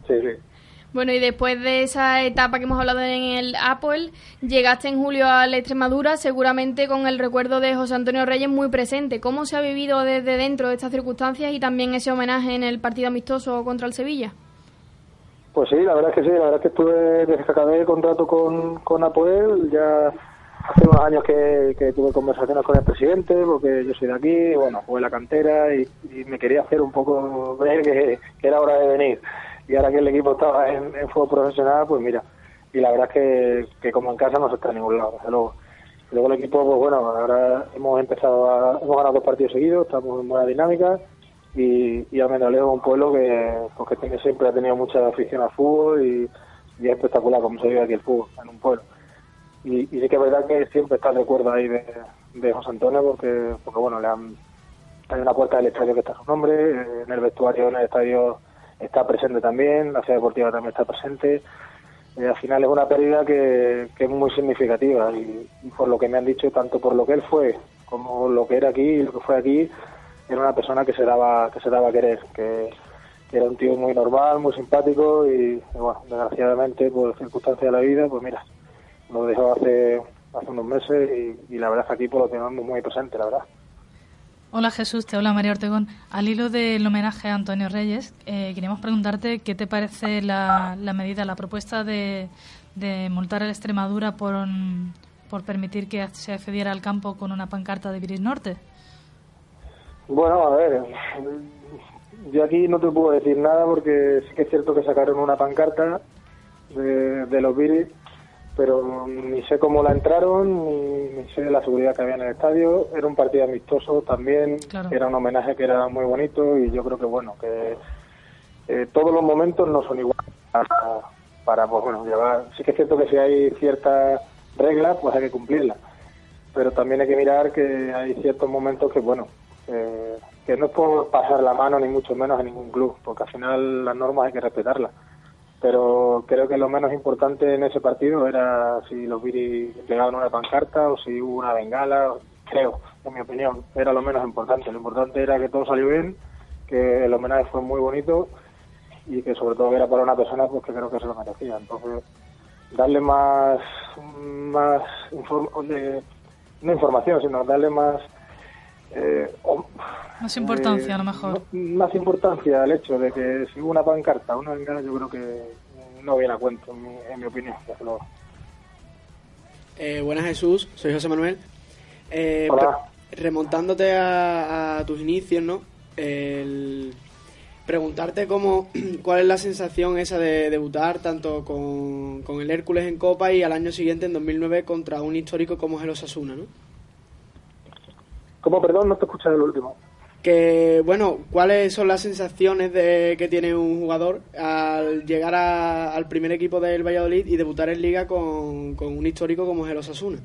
Sí, sí. Bueno, y después de esa etapa que hemos hablado en el Apple, llegaste en julio a la Extremadura, seguramente con el recuerdo de José Antonio Reyes muy presente. ¿Cómo se ha vivido desde dentro de estas circunstancias y también ese homenaje en el partido amistoso contra el Sevilla? Pues sí, la verdad es que sí, la verdad es que estuve desde que acabé el contrato con, con Apoel, ya hace unos años que, tuve conversaciones con el presidente, porque yo soy de aquí, bueno, jugué la cantera y, me quería hacer un poco ver que era hora de venir. Y ahora que el equipo estaba en, en fútbol profesional, pues mira, y la verdad es que, que como en casa no se está en ningún lado, desde luego. Luego el equipo, pues bueno, ahora hemos empezado a, hemos ganado dos partidos seguidos, estamos en buena dinámica y, y Almendralejo es un pueblo que, pues, que tiene, siempre ha tenido mucha afición al fútbol y, es espectacular como se vive aquí el fútbol en un pueblo. Y, sí que es verdad que siempre está el recuerdo ahí de, de José Antonio porque, porque bueno, le han, hay una puerta del estadio que está su nombre, en el vestuario en el estadio está presente también, la ciudad deportiva también está presente. Eh, al final es una pérdida que, que es muy significativa y, por lo que me han dicho, tanto por lo que él fue como lo que era aquí y lo que fue aquí, era una persona que se daba que se daba a querer, que, era un tío muy normal, muy simpático y, bueno, desgraciadamente por circunstancias de la vida, pues mira, lo dejó hace hace unos meses y, y la verdad es que aquí pues, lo tenemos muy presente, la verdad. Hola Jesús, te habla María Ortegón. Al hilo del homenaje a Antonio Reyes, eh, queríamos preguntarte qué te parece la, medida, la propuesta de, de multar a la Extremadura por, por permitir que se accediera al campo con una pancarta de Viris Norte. Bueno, a ver, yo aquí no te puedo decir nada porque sí que es cierto que sacaron una pancarta de, de los Viris, pero ni sé cómo la entraron, ni, ni sé la seguridad que había en el estadio. Era un partido amistoso también, Claro. era un homenaje que era muy bonito y yo creo que, bueno, que eh, todos los momentos no son iguales para, para, pues bueno, llevar. Sí que es cierto que si hay ciertas reglas, pues hay que cumplirlas pero también hay que mirar que hay ciertos momentos que bueno eh, que no es por pasar la mano ni mucho menos a ningún club, porque al final las normas hay que respetarlas. Pero creo que lo menos importante en ese partido era si los Viri entregaban una pancarta o si hubo una bengala, creo, en mi opinión, era lo menos importante. Lo importante era que todo salió bien, que el homenaje fue muy bonito y que sobre todo era para una persona pues que creo que se lo merecía. Entonces, darle más, más inform- de- no información, sino darle más eh, o- Más importancia, eh, a lo mejor. no- Más importancia al hecho de que si hubo una pancarta, una bengala, yo creo que no viene a cuento, en mi, en mi opinión. desde luego. Eh, buenas Jesús, soy José Manuel. Eh, Hola. remontándote a, a tus inicios, ¿no? El preguntarte cómo, [clears throat] cuál es la sensación esa de debutar tanto con, con el Hércules en Copa y al año siguiente, en 2009, contra un histórico como es el Osasuna, ¿no? ¿Cómo, perdón? No te escuché el último. Que, bueno, ¿cuáles son las sensaciones de, que tiene un jugador al llegar a- al primer equipo del Valladolid y debutar en Liga con, con un histórico como es el Osasuna?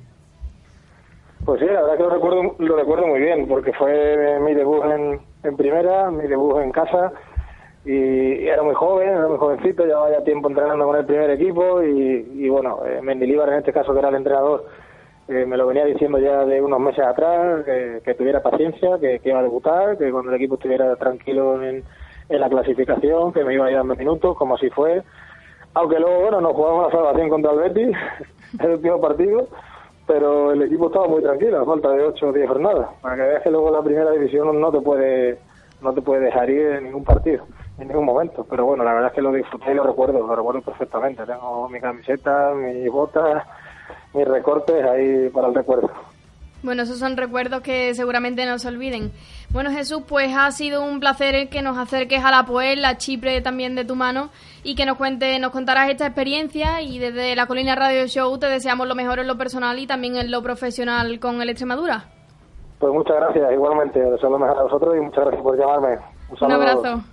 Pues sí, la verdad que lo recuerdo, lo recuerdo muy bien, porque fue mi debut en, en primera, mi debut en casa, y, y era muy joven, era muy jovencito, llevaba ya tiempo entrenando con el primer equipo, y, y bueno, eh, Mendilibar en este caso, que era el entrenador, eh, me lo venía diciendo ya de unos meses atrás, que, tuviera paciencia, que, iba a debutar, que cuando el equipo estuviera tranquilo en, la clasificación, que me iba a ir dando minutos, como así fue. Aunque luego, bueno, nos jugamos la salvación contra el Betis, [laughs] el último partido, pero el equipo estaba muy tranquilo, a falta de 8 o 10 jornadas. Para que veas que luego la primera división no te puede no te puede dejar ir en ningún partido, en ningún momento. Pero bueno, la verdad es que lo disfruté y lo recuerdo, lo recuerdo perfectamente. Tengo mi camiseta, mis botas, mis recortes ahí para el recuerdo. Bueno, esos son recuerdos que seguramente no se olviden. Bueno, Jesús, pues ha sido un placer el que nos acerques a la Poel, a Chipre también de tu mano, y que nos cuente, nos contarás esta experiencia. Y desde la Colina Radio Show te deseamos lo mejor en lo personal y también en lo profesional con el Extremadura. Pues muchas gracias, igualmente. Deseo lo mejor a vosotros y muchas gracias por llamarme. Un Un saludo. abrazo.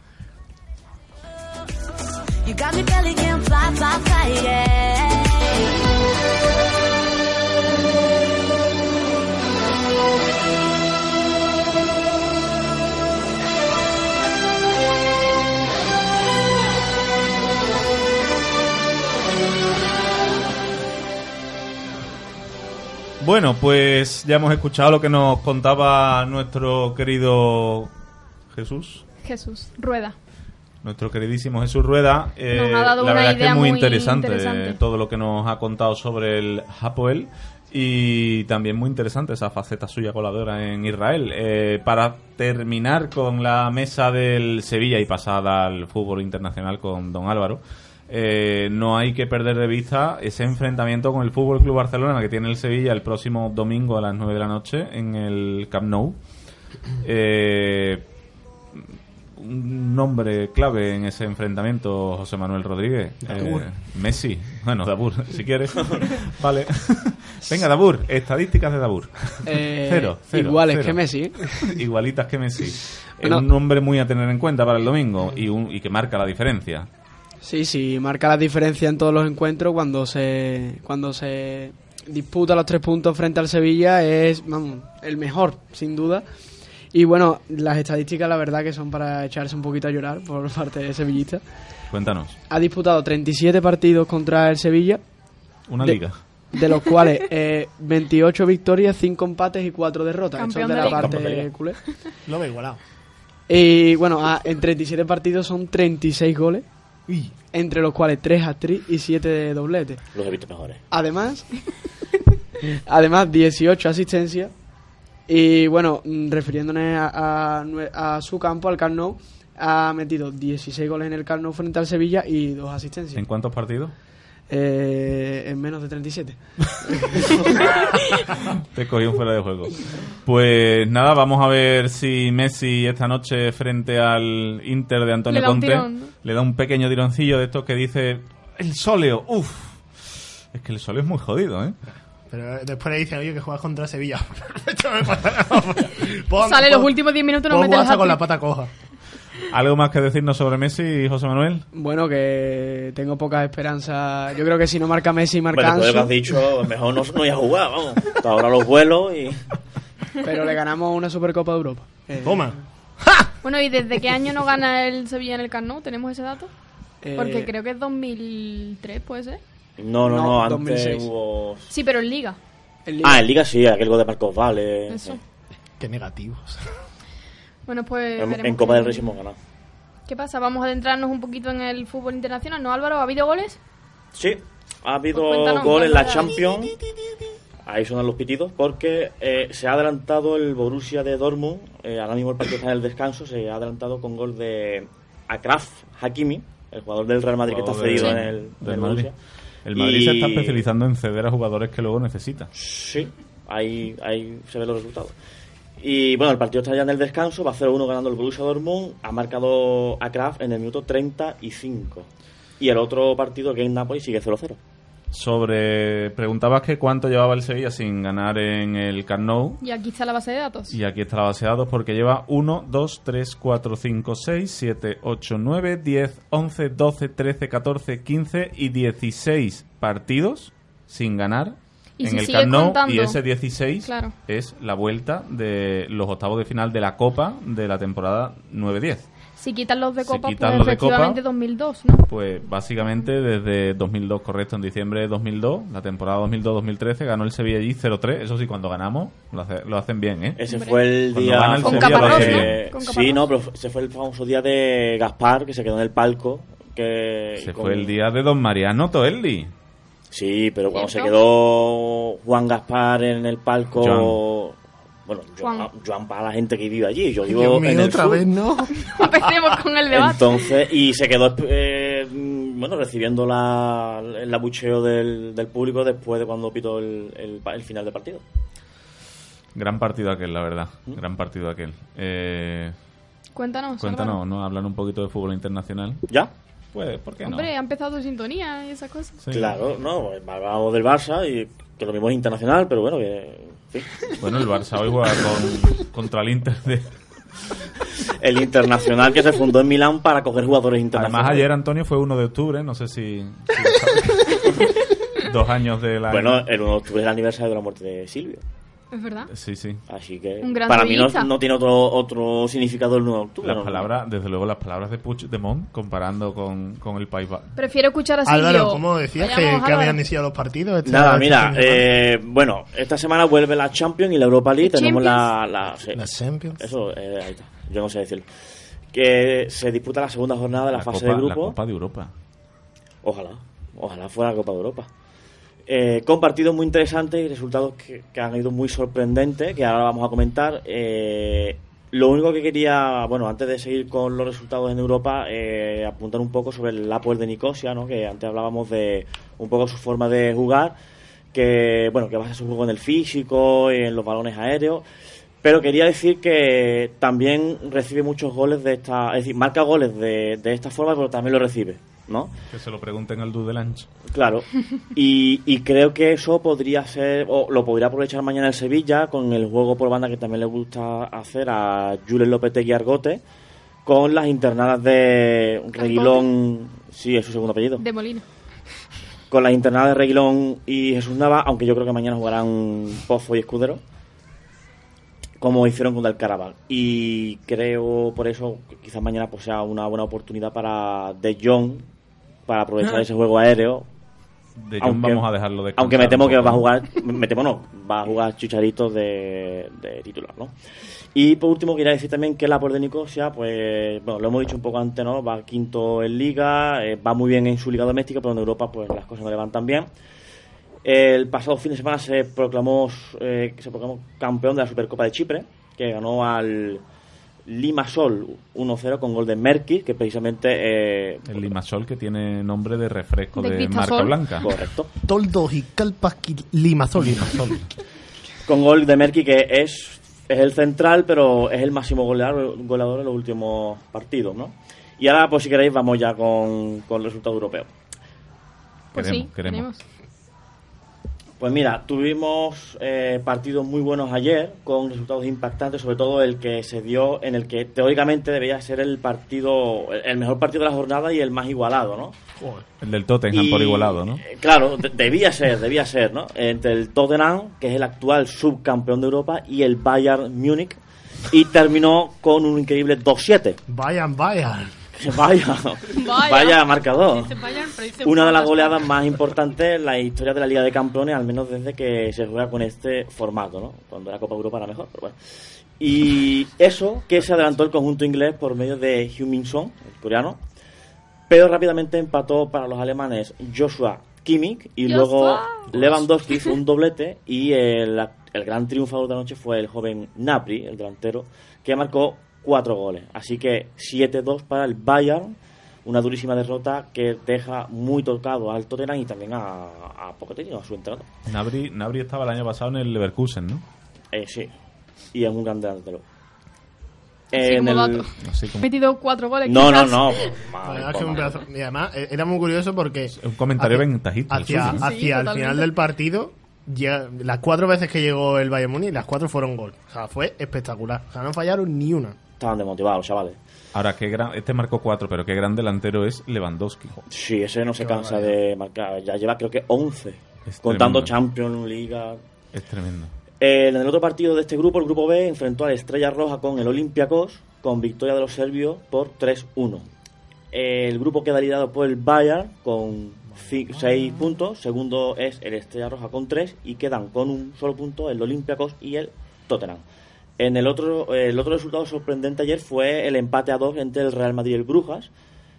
You Bueno, pues ya hemos escuchado lo que nos contaba nuestro querido Jesús. Jesús, rueda. Nuestro queridísimo Jesús Rueda. Eh, Nos ha dado la una verdad es que idea es muy muy interesante, interesante. eh, todo lo que nos ha contado sobre el Hapoel y también muy interesante esa faceta suya coladora en Israel. Eh, para terminar con la mesa del Sevilla y pasar al fútbol internacional con Don Álvaro, eh, no hay que perder de vista ese enfrentamiento con el Fútbol Club Barcelona que tiene el Sevilla el próximo domingo a las 9 de la noche en el Camp Nou. Eh, un nombre clave en ese enfrentamiento, José Manuel Rodríguez. Dabur. Eh, Messi. Bueno, Dabur, [laughs] si quieres. [laughs] vale. [laughs] Venga, Dabur. Estadísticas de Dabur. Eh, cero, cero, iguales cero. que Messi. Igualitas que Messi. Es No. un nombre muy a tener en cuenta para el domingo y, un- y que marca la diferencia. Sí, sí, marca la diferencia en todos los encuentros cuando se cuando se disputa los tres puntos frente al Sevilla es vamos, el mejor, sin duda. Y bueno, las estadísticas la verdad que son para echarse un poquito a llorar por [laughs] parte de Sevillista. Cuéntanos. Ha disputado 37 partidos contra el Sevilla, Una De- liga. de los cuales eh, 28 victorias, 5 empates y 4 derrotas. Esto es Campeón de de la liga. parte Campeón de culé. Lo veo igualado. Y bueno, ah, en 37 partidos son 36 goles, entre los cuales 3 hat-trick y 7 de doblete. Los he visto mejores. Además, [laughs] además 18 asistencias. Y bueno, mm, refiriéndonos a, a su campo, al Camp Nou, ha metido 16 goles en el Camp Nou frente al Sevilla y dos asistencias. ¿En cuántos partidos? Eh, en menos de 37. [laughs] Te cogí un fuera de juego. Pues nada, vamos a ver si Messi esta noche frente al Inter de Antonio Le Conte tirón, ¿no? le da un pequeño tironcillo de estos que dice el sóleo. Uf, es que el sóleo es muy jodido, ¿eh? Pero después le dicen, oye, que juegas contra Sevilla. [laughs] Esto me pasa nada. [laughs] Pon- Sale los últimos 10 minutos, no pon mete el WhatsApp con la pata coja. ¿Algo más que decirnos sobre Messi, José Manuel? Bueno, que tengo pocas esperanzas. Yo creo que si no marca Messi, marca Bueno, después de lo que has Ansu. dicho, mejor no, no ir a jugar, vamos. Hasta ahora los vuelos y... Pero le ganamos una Supercopa de Europa. Eh, Toma. Bueno, ¿y desde qué año no gana el Sevilla en el Camp Nou? ¿Tenemos ese dato? Eh, Porque creo que es 2003, ¿puede ser? No, no, no, No, antes 2006. hubo... Sí, pero en Liga. en Liga. Ah, en Liga sí, aquel gol de Marcos Vale. Eso. Qué negativos. Bueno, pues En, veremos en Copa del Rey hemos ganado. ¿Qué pasa? Vamos a adentrarnos un poquito en el fútbol internacional, ¿no, Álvaro? ¿Ha habido goles? Sí, ha habido Pues cuéntanos, gol en la. Champions. Ahí sonan los pitidos porque eh, se ha adelantado el Borussia de Dortmund. eh, ahora mismo el partido está en el descanso. Se ha adelantado con gol de Akraf Hakimi, el jugador del Real Madrid que está de- cedido en el, en del el Madrid. Borussia. El Madrid se está especializando en ceder a jugadores que luego necesita. Sí, ahí, ahí se ven los resultados. Y bueno, el partido está ya en el descanso, va 0-1 ganando el Borussia Dortmund, ha marcado a Kraft en el minuto 35. Y el otro partido, que es Napoli, sigue 0-0. Sobre. Preguntabas que cuánto llevaba el Sevilla sin ganar en el Camp Nou. Y aquí está la base de datos. Y aquí está la base de datos porque lleva 1, 2, 3, 4, 5, 6, 7, 8, 9, 10, 11, 12, 13, 14, 15 y 16 partidos sin ganar en si el Camp Nou. contando- Y ese 16 Claro. es la vuelta de los octavos de final de la Copa de la temporada 9-10. Si quitan los de Si Copa, quitan pues los de Copa- efectivamente 2002, ¿no? Pues básicamente desde 2002, correcto, en diciembre de 2002, la temporada 2002-2013, ganó el Sevilla allí 0-3. Eso sí, cuando ganamos lo, hace- lo hacen bien, ¿eh? Ese Hombre. fue el Cuando día... gana el Con Sevilla Caparrós, hace ¿no? Con Sí, no, pero ese fue el famoso día de Gaspar, que se quedó en el palco. Que Se con- fue el día de Don Mariano Toelli. Sí, pero cuando se quedó Juan Gaspar en el palco... Bueno, Juan. Joan, Joan para la gente que vive allí. Yo vivo Dios en mío, el otra sur. vez, ¿no? [laughs] Empecemos con el debate. Entonces, y se quedó eh, mm, bueno recibiendo la, el abucheo del, del público después de cuando pitó el, el, el final del partido. Gran partido aquel, la verdad. Gran partido aquel. Eh, Cuéntanos. cuéntanos. ¿no? Hablar un poquito de fútbol internacional. ¿Ya? Pues, ¿por qué no? Hombre, ha empezado sintonía y esas cosas. Sí. Claro, no, hablábamos del Barça y que lo mismo es internacional, pero bueno, que... Bueno, el Barça hoy juega con, contra el Inter de... [laughs] El internacional que se fundó en Milán para coger jugadores internacionales. Además, ayer, Antonio, fue 1 de octubre. No sé si... si lo sabes. [laughs] Dos años de la... Bueno, el 1 de octubre es el aniversario de la muerte de Silvio. Es verdad. Sí, sí. Así que Un gran para mí no, turista. no tiene otro otro significado el 9 de octubre. Las ¿no? palabras, desde luego, las palabras de Puigdemont comparando con, con el País Vasco. Prefiero escuchar a Silvio. Álvaro, ¿cómo decías que, que habían iniciado los partidos? Este- Nada, este mira, eh, bueno, esta semana vuelve la Champions y la Europa League. ¿La Tenemos Champions? la, la, sí. La Champions. Eso, eh, ahí está. Yo no sé decirlo. Que se disputa la segunda jornada de la, fase Copa, de la grupo. Copa de Europa. Ojalá, ojalá fuera la Copa de Europa. Eh, con partidos muy interesantes y resultados que, que han ido muy sorprendentes, que ahora vamos a comentar. Eh, lo único que quería, bueno, antes de seguir con los resultados en Europa, eh, apuntar un poco sobre el Apoel de Nicosia, ¿no? que antes hablábamos de un poco su forma de jugar, que bueno, que basa su juego en el físico y en los balones aéreos. Pero quería decir que también recibe muchos goles de esta, es decir, marca goles de, de esta forma, pero también lo recibe, ¿no? Que se lo pregunten al Dudelange. Claro. [laughs] Y, y creo que eso podría ser, o lo podría aprovechar mañana el Sevilla con el juego por banda que también le gusta hacer a Jules Lopetegui Argote, con las internadas de Reguilón, sí, es su segundo apellido, De Molina. con las internadas de Reguilón y Jesús Nava, aunque yo creo que mañana jugarán Pozo y Escudero, como hicieron contra el Carabao. Y creo por eso que quizás mañana pues sea una buena oportunidad para De Jong para aprovechar ese juego aéreo De Jong Aunque- vamos a dejarlo de aunque me temo que va a jugar, me temo no, va a jugar Chicharito de, de titular, ¿no? Y por último quería decir también que la por de Nicosia, pues, bueno, lo hemos dicho un poco antes, ¿no? Va quinto en liga, eh, va muy bien en su liga doméstica, pero en Europa pues las cosas no le van tan bien. El pasado fin de semana se proclamó, eh, se proclamó campeón de la Supercopa de Chipre, que ganó al Limassol 1-0 con gol de Merkis, que precisamente... eh, El Limasol que tiene nombre de refresco De marca blanca. correcto. Toldos y Calpasqui Limasol. con gol de Merky que es, es el central pero es el máximo goleador, goleador en los últimos partidos ¿no? y ahora pues si queréis vamos ya con, con el resultado europeo Pues Queremos, sí, queremos. queremos. Pues mira tuvimos eh, partidos muy buenos ayer con resultados impactantes sobre todo el que se dio en el que teóricamente debería ser el partido el mejor partido de la jornada y el más igualado ¿no? El del Tottenham Y, por igualado, ¿no? eh, Claro, de- debía ser, debía ser, ¿no? Entre el Tottenham, que es el actual subcampeón de Europa, y el Bayern Múnich, y terminó con un increíble 2-7. Vayan, vayan. [laughs] Vaya, Vaya. vaya marcador. Una de las goleadas más importantes en la historia de la Liga de Campeones, al menos desde que se juega con este formato, ¿no? Cuando era Copa Europa era mejor, pero bueno. Y eso que se adelantó el conjunto inglés por medio de Heung-Min Son, el coreano, pero rápidamente empató para los alemanes Joshua Kimmich y luego Lewandowski hizo un doblete y el, el gran triunfador de la noche fue el joven Napri, el delantero, que marcó cuatro goles. Así que 7-2 para el Bayern, una durísima derrota que deja muy tocado al Tottenham y también a, a Pochettino, a su entrenador. Nabri, Nabri estaba el año pasado en el Leverkusen, ¿no? Eh, sí, y es un gran delantero. Así En como el- dato. Así como Metido cuatro goles. No, no, quizás. no. [laughs] La verdad es que un pedazo- Y además, eh, era muy curioso porque. un comentario hacia- ventajista. Hacia, suyo. Sí, hacia el totalmente. final del partido, las cuatro veces que llegó el Bayern Múnich, las cuatro fueron gol. O sea, fue espectacular. O sea, no fallaron ni una. Estaban desmotivados, chavales. Ahora, qué gran, este marcó cuatro, pero qué gran delantero es Lewandowski. Sí, ese no se cansa de marcar. Ya lleva creo que 11. Es contando. Champions, Liga. Es tremendo. Eh, en el otro partido de este grupo, el grupo B, enfrentó a la Estrella Roja con el Olympiacos, con victoria de los serbios por 3-1. El grupo queda liderado por el Bayern con 6 puntos, segundo es el Estrella Roja con 3 y quedan con un solo punto el Olympiacos y el Tottenham. En el otro, el otro resultado sorprendente ayer fue el empate a 2 entre el Real Madrid y el Brujas,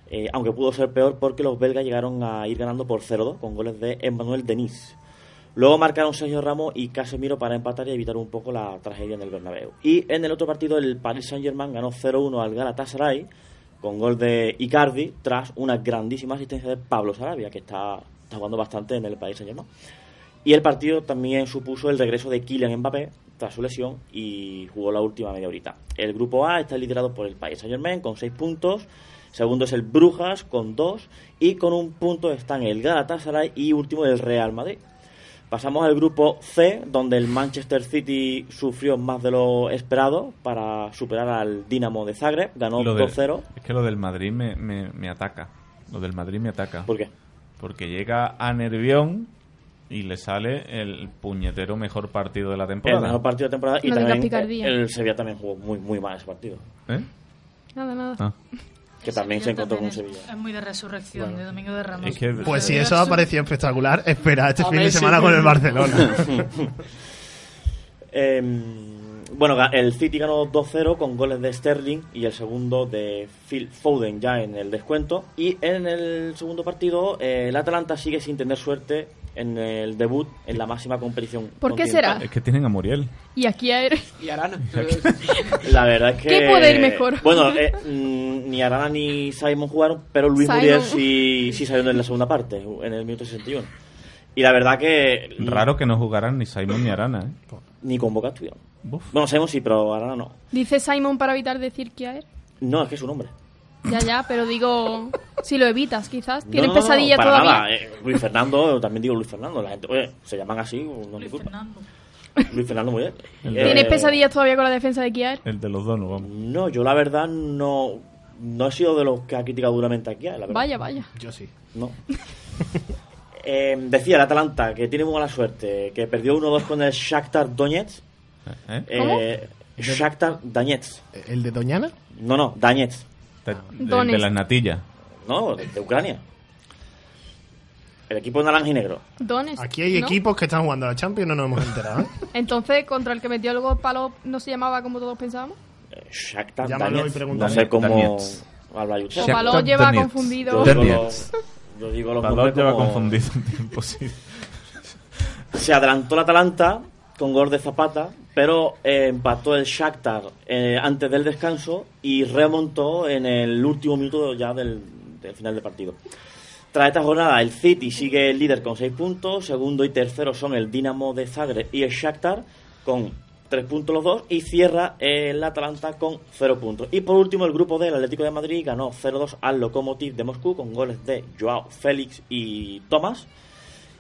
eh, aunque pudo ser peor porque los belgas llegaron a ir ganando por 0-2 con goles de Emmanuel Denis. Luego marcaron Sergio Ramos y Casemiro para empatar y evitar un poco la tragedia en el Bernabéu. Y en el otro partido el Paris Saint-Germain ganó 0-1 al Galatasaray con gol de Icardi tras una grandísima asistencia de Pablo Sarabia que está, está jugando bastante en el Paris Saint-Germain. Y el partido también supuso el regreso de Kylian Mbappé tras su lesión y jugó la última media horita. El grupo A está liderado por el Paris Saint-Germain con 6 puntos. Segundo es el Brujas con 2 y con un punto están el Galatasaray y último el Real Madrid. Pasamos al grupo C, donde el Manchester City sufrió más de lo esperado para superar al Dinamo de Zagreb. Ganó Lo de- 2-0. Es que lo del Madrid me, me, me ataca. Lo del Madrid me ataca. ¿Por qué? Porque llega a Nervión y le sale el puñetero mejor partido de la El temporada. mejor partido de temporada y No también el Sevilla también jugó muy muy mal ese partido. ¿Eh? Nada, nada. Ah. Que también se encontró con También Sevilla. es, muy de resurrección, de Domingo de Ramos. Es que- Pues si eso es ha parecido espectacular, espera este A fin de semana con el Barcelona. [laughs] Em, bueno, el City ganó 2-0 con goles de Sterling y el segundo de Phil Foden ya en el descuento. Y en el segundo partido, eh, el Atalanta sigue sin tener suerte en el debut en la máxima competición. ¿Por qué será? Es que tienen a Muriel. Y aquí a él. Y Arana. La verdad es que. ¿Qué puede ir mejor? Bueno, eh, mm, ni Arana ni Simon jugaron, pero Luis Simon. Muriel sí, sí salió en la segunda parte, en el minuto 61. Y la verdad que. Raro que no jugaran ni Simon ni Arana, ¿eh? Ni convocados. Bueno, Simon sí, pero Arana no. Dice Simon para evitar decir que a él. No, es que es su nombre. Ya, ya, pero digo. Si lo evitas, quizás. ¿Tienen No, no, no, pesadilla para todavía? nada. eh, Luis Fernando, también digo Luis Fernando. La gente, oye, se llaman así, no Luis culpa. Fernando. Luis Fernando muy bien. Eh, ¿Tienes pesadillas todavía con la defensa de Kiaer? El de los donos, vamos. No, yo la verdad no. No he sido de los que ha criticado duramente aquí, la verdad. Vaya, vaya. Yo sí. No. [laughs] Eh, decía el Atalanta que tiene muy mala suerte, que perdió 1-2 con el Shakhtar Donetsk. ¿Eh? Eh, Shakhtar Donetsk. ¿El de Doñana? No, no, Donetsk. De, de las natillas. No, de, de Ucrania. El equipo naranja y negro. Dones. Aquí hay ¿no? equipos que están jugando a la Champions y no nos hemos enterado. ¿eh? [laughs] Entonces, contra el que metió el gol palo no se llamaba como todos pensábamos. Eh, Shakhtar Llámalo y Donetsk. pregúntale. No sé cómo habla lleva Donetsk. confundido. Yo digo los- Yo digo los Palot nombres lleva como- confundido un tiempo, sí. Se adelantó el Atalanta con gol de Zapata, pero eh, empató el Shakhtar eh, antes del descanso y remontó en el último minuto ya del, del final del partido. Tras esta jornada, el City sigue líder con 6 puntos, segundo y tercero son el Dinamo de Zagreb y el Shakhtar con 3 puntos los dos y cierra el Atalanta con 0 puntos. Y por último, el grupo D, el Atlético de Madrid, ganó 0-2 al Lokomotiv de Moscú con goles de Joao Félix y Tomás.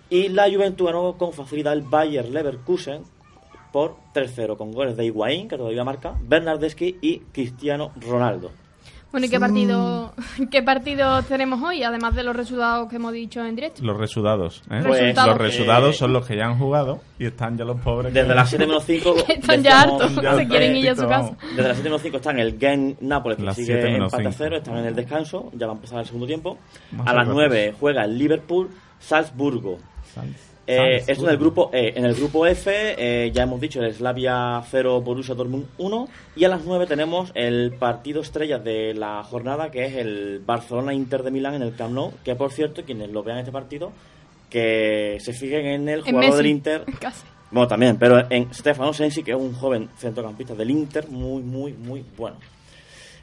Y la Juventus ganó con facilidad el Bayer Leverkusen por 3-0 con goles de Higuaín, que todavía marca, Bernardeschi y Cristiano Ronaldo. Bueno, ¿y qué partido, [laughs] qué partidos tenemos hoy, además de los resultados que hemos dicho en directo? Los resudados. ¿eh? Pues, Resultados. los resudados eh, son los que ya han jugado y están ya los pobres. Desde [laughs] que- las 7 menos 5 Están ya hartos, [laughs] se quieren ir a su casa. Desde las 7 menos 5 están el Gen Nápoles, que Las sigue 7 menos empate a 5. 0, están en el descanso, ya va a empezar el segundo tiempo. Más a las rápido. 9 juega el Liverpool, Salzburgo. Sal- Eh, esto en el grupo E. En el grupo F eh, ya hemos dicho el Slavia 0, Borussia Dortmund 1. Y a las 9 tenemos el partido estrella de la jornada, que es el Barcelona-Inter de Milán en el Camp Nou. Que por cierto, quienes lo vean este partido, que se fijen en el En jugador Messi. del Inter. [laughs] Casi. Bueno, también, pero en Stefano Sensi, que es un joven centrocampista del Inter, muy, muy, muy bueno.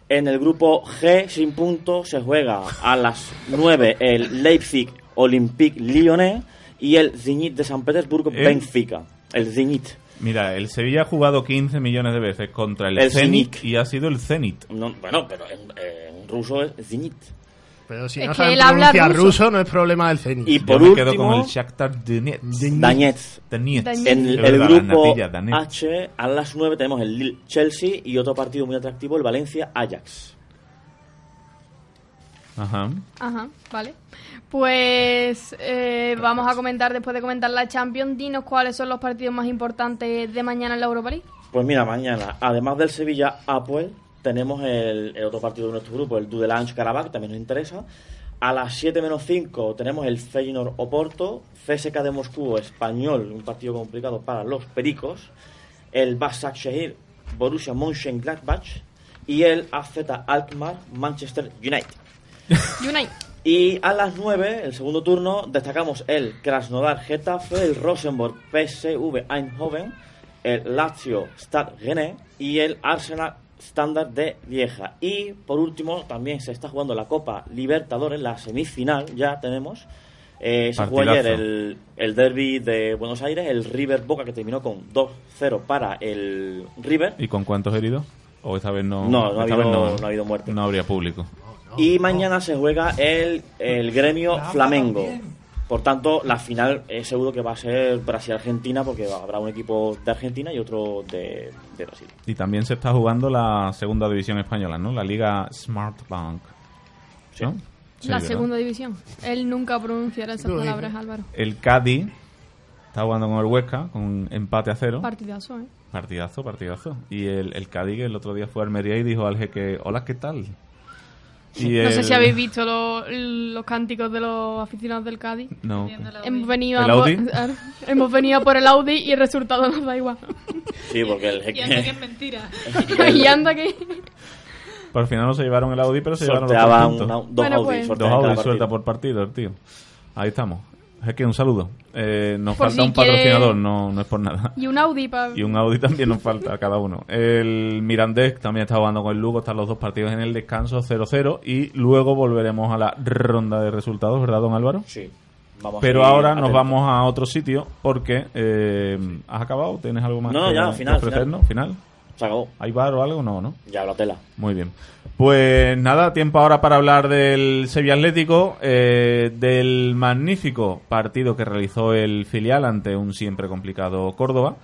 En el grupo G, sin puntos, se juega a las 9 el Leipzig Olympique Lyonnais y el Zenit de San Petersburgo ¿El? Benfica. El Zenit. Mira, el Sevilla ha jugado 15 millones de veces contra el, El Zenit Zenit. y ha sido el Zenit. No, bueno, pero en, en ruso es Zenit. Pero si Es no saben él habla pronunciar ruso. ruso. no es problema del Zenit. Y Yo por me quedo con último, el Shakhtar Donetsk. Donetsk. Donetsk. Donetsk. En el, la grupo. H, a las 9 tenemos el Lille Chelsea y otro partido muy atractivo, el Valencia Ajax. Ajá. Ajá, vale. Pues eh, vamos a comentar, después de comentar la Champions, dinos cuáles son los partidos más importantes de mañana en la Europa League. Pues mira, mañana, además del Sevilla Apoel, tenemos el, el otro partido de nuestro grupo, el Dudelange Karabakh, que también nos interesa. A las 7 menos 5 tenemos el Feyenoord Oporto, CSK de Moscú Español, un partido complicado para los pericos. El Basak Shehir Borussia Mönchengladbach y el AZ Alkmaar Manchester United. Y a las 9, el segundo turno, destacamos el Krasnodar Getafe, el Rosenborg PSV Eindhoven, el Lazio Stad Rennais y el Arsenal Standard de Lieja. Y por último, también se está jugando la Copa Libertadores, la semifinal ya tenemos. Eh, se jugó ayer el, el derby de Buenos Aires, el River Boca, que terminó con 2-0 para el River. ¿Y con cuántos heridos? ¿O esta vez no? No, no ha habido- vez no ha habido muerte. No habría público. Y mañana se juega el, el gremio Flamengo. Por tanto, la final es seguro que va a ser Brasil-Argentina porque habrá un equipo de Argentina y otro de, de Brasil. Y también se está jugando la segunda división española, ¿no? La Liga Smart Bank. ¿No? Sí, la ¿verdad? segunda división. Él nunca pronunciará esas palabras, Álvaro. El Cádiz está jugando con el Huesca, con empate a cero. Partidazo, ¿eh? Partidazo, partidazo. Y el, el Cádiz que el otro día fue a Almería y dijo al jeque, hola, ¿qué tal? Y No sé si habéis visto lo- los cánticos de los aficionados del Cádiz. No. Hemos venido, ¿El por, Audi? [laughs] hemos venido por el Audi y el resultado nos da igual. Sí, porque el Y anda que es mentira. [laughs] y anda que... Por al final no se llevaron el Audi, pero se llevaron los sorteaba tres puntos. una- dos Bueno, Audi, pues. Dos Audi partido. suelta por partido, el tío. Ahí estamos. Es que un saludo. Eh, nos Por falta si un quiere- patrocinador, no, no es por nada. Y un Audi para... Y un Audi también nos falta a cada uno. El Mirandés también está jugando con el Lugo, están los dos partidos en el descanso 0-0 y luego volveremos a la ronda de resultados, ¿verdad, don Álvaro? Sí. Vamos a Pero ahora nos vamos a otro sitio porque eh, ¿has acabado? ¿Tienes algo más No, que, ya, que final? ¿Final? Se acabó. ¿Hay bar o algo? No, ¿no? Ya la tela. Muy bien. Pues nada, tiempo ahora para hablar del Sevilla Atlético, eh, del magnífico partido que realizó el filial ante un siempre complicado Córdoba,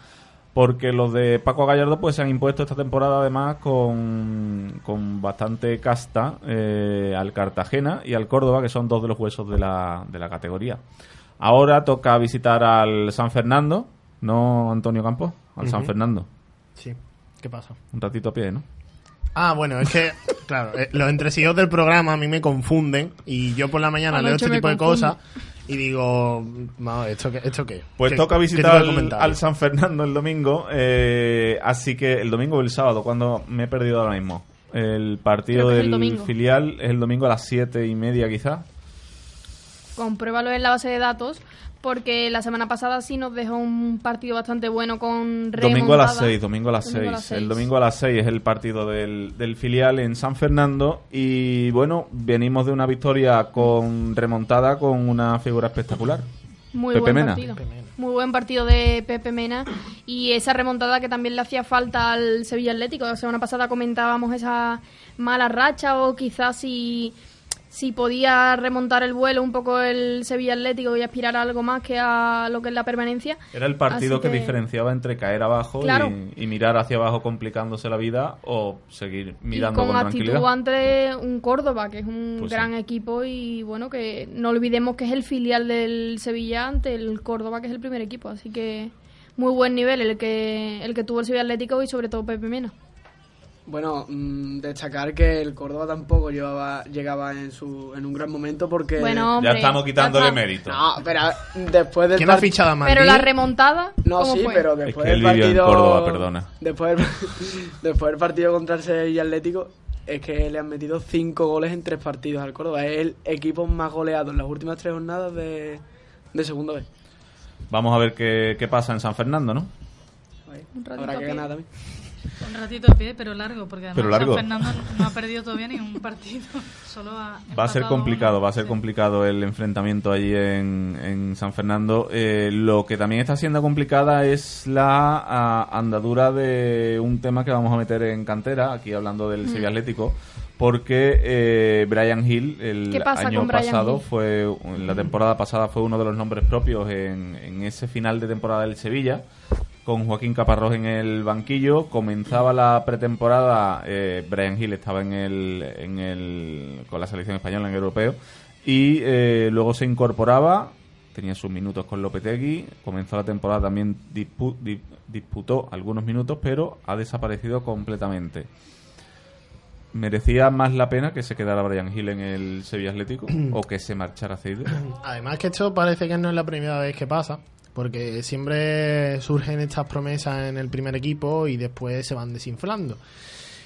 porque los de Paco Gallardo pues se han impuesto esta temporada además con, con bastante casta eh, al Cartagena y al Córdoba, que son dos de los huesos de la, de la categoría. Ahora toca visitar al San Fernando, ¿no, Antonio Campos? Al San. Fernando. Sí. ¿Qué pasa? Un ratito a pie, ¿no? Ah, bueno, es que, claro, eh, los entresijos del programa a mí me confunden y yo por la mañana leo este tipo de cosas y digo, vamos, ¿esto qué? ¿Esto qué? Pues ¿Qué- toca visitar al, San Fernando el domingo, eh, así que el domingo o el sábado, cuando me he perdido ahora mismo. El partido el del filial es el domingo a las siete y media quizás. compruébalo en la base de datos, porque la semana pasada sí nos dejó un partido bastante bueno con Domingo a las remontada. 6, domingo a las Domingo a 6. las El domingo a las 6 es el partido del, del filial en San Fernando y bueno, venimos de una victoria con remontada con una figura espectacular. Muy Pepe buen Mena. partido. Muy buen partido de Pepe Mena y esa remontada que también le hacía falta al Sevilla Atlético. La semana pasada comentábamos esa mala racha o quizás si, si podía remontar el vuelo un poco el Sevilla Atlético y aspirar a algo más que a lo que es la permanencia. Era el partido que... que- diferenciaba entre caer abajo Claro. y, y mirar hacia abajo complicándose la vida o seguir Y mirando con con, actitud tranquilidad. ante un Córdoba, que es un Pues gran sí. equipo y bueno, que no olvidemos que es el filial del Sevilla ante el Córdoba, que es el primer equipo. Así que muy buen nivel el que, el que tuvo el Sevilla Atlético y sobre todo Pepe Mena. Bueno, mm, destacar que el Córdoba tampoco llevaba, llegaba en su en un gran momento porque... Bueno, Ya estamos quitándole ya está. mérito. No, pero después del ¿Quién ha fichado a Mandí? Pero la remontada, No, ¿cómo sí, fue? pero Es después que él del partido... Córdoba, perdona. Después, del- [laughs] después del partido contra el Sevilla Atlético, es que le han metido cinco goles en tres partidos al Córdoba. Es el equipo más goleado en las últimas tres jornadas de, de segunda vez. Vamos a ver qué, qué pasa en San Fernando, ¿no? Un ratito Habrá que que- ganar también. Un ratito de pie, pero largo, porque además Pero largo. San Fernando no ha perdido todavía ni un partido. [laughs] Solo ha Va a ser complicado, uno. va a ser complicado el enfrentamiento allí en, en San Fernando. Eh, lo que también está siendo complicada es la ah, andadura de un tema que vamos a meter en cantera, aquí hablando del Sevilla Atlético, porque eh, Brian Hill el ¿Qué pasa año pasado Hill? fue, la temporada pasada fue uno de los nombres propios en, en ese final de temporada del Sevilla con Joaquín Caparrós en el banquillo. Comenzaba la pretemporada, eh, Brian Hill estaba en el, en el, con la selección española en el europeo y eh, luego se incorporaba, tenía sus minutos con Lopetegui, comenzó la temporada también dispu- di- disputó algunos minutos, pero ha desaparecido completamente. ¿Merecía más la pena que se quedara Brian Hill en el Sevilla Atlético o que se marchara Ceides? Además que esto parece que no es la primera vez que pasa, porque siempre surgen estas promesas en el primer equipo y después se van desinflando.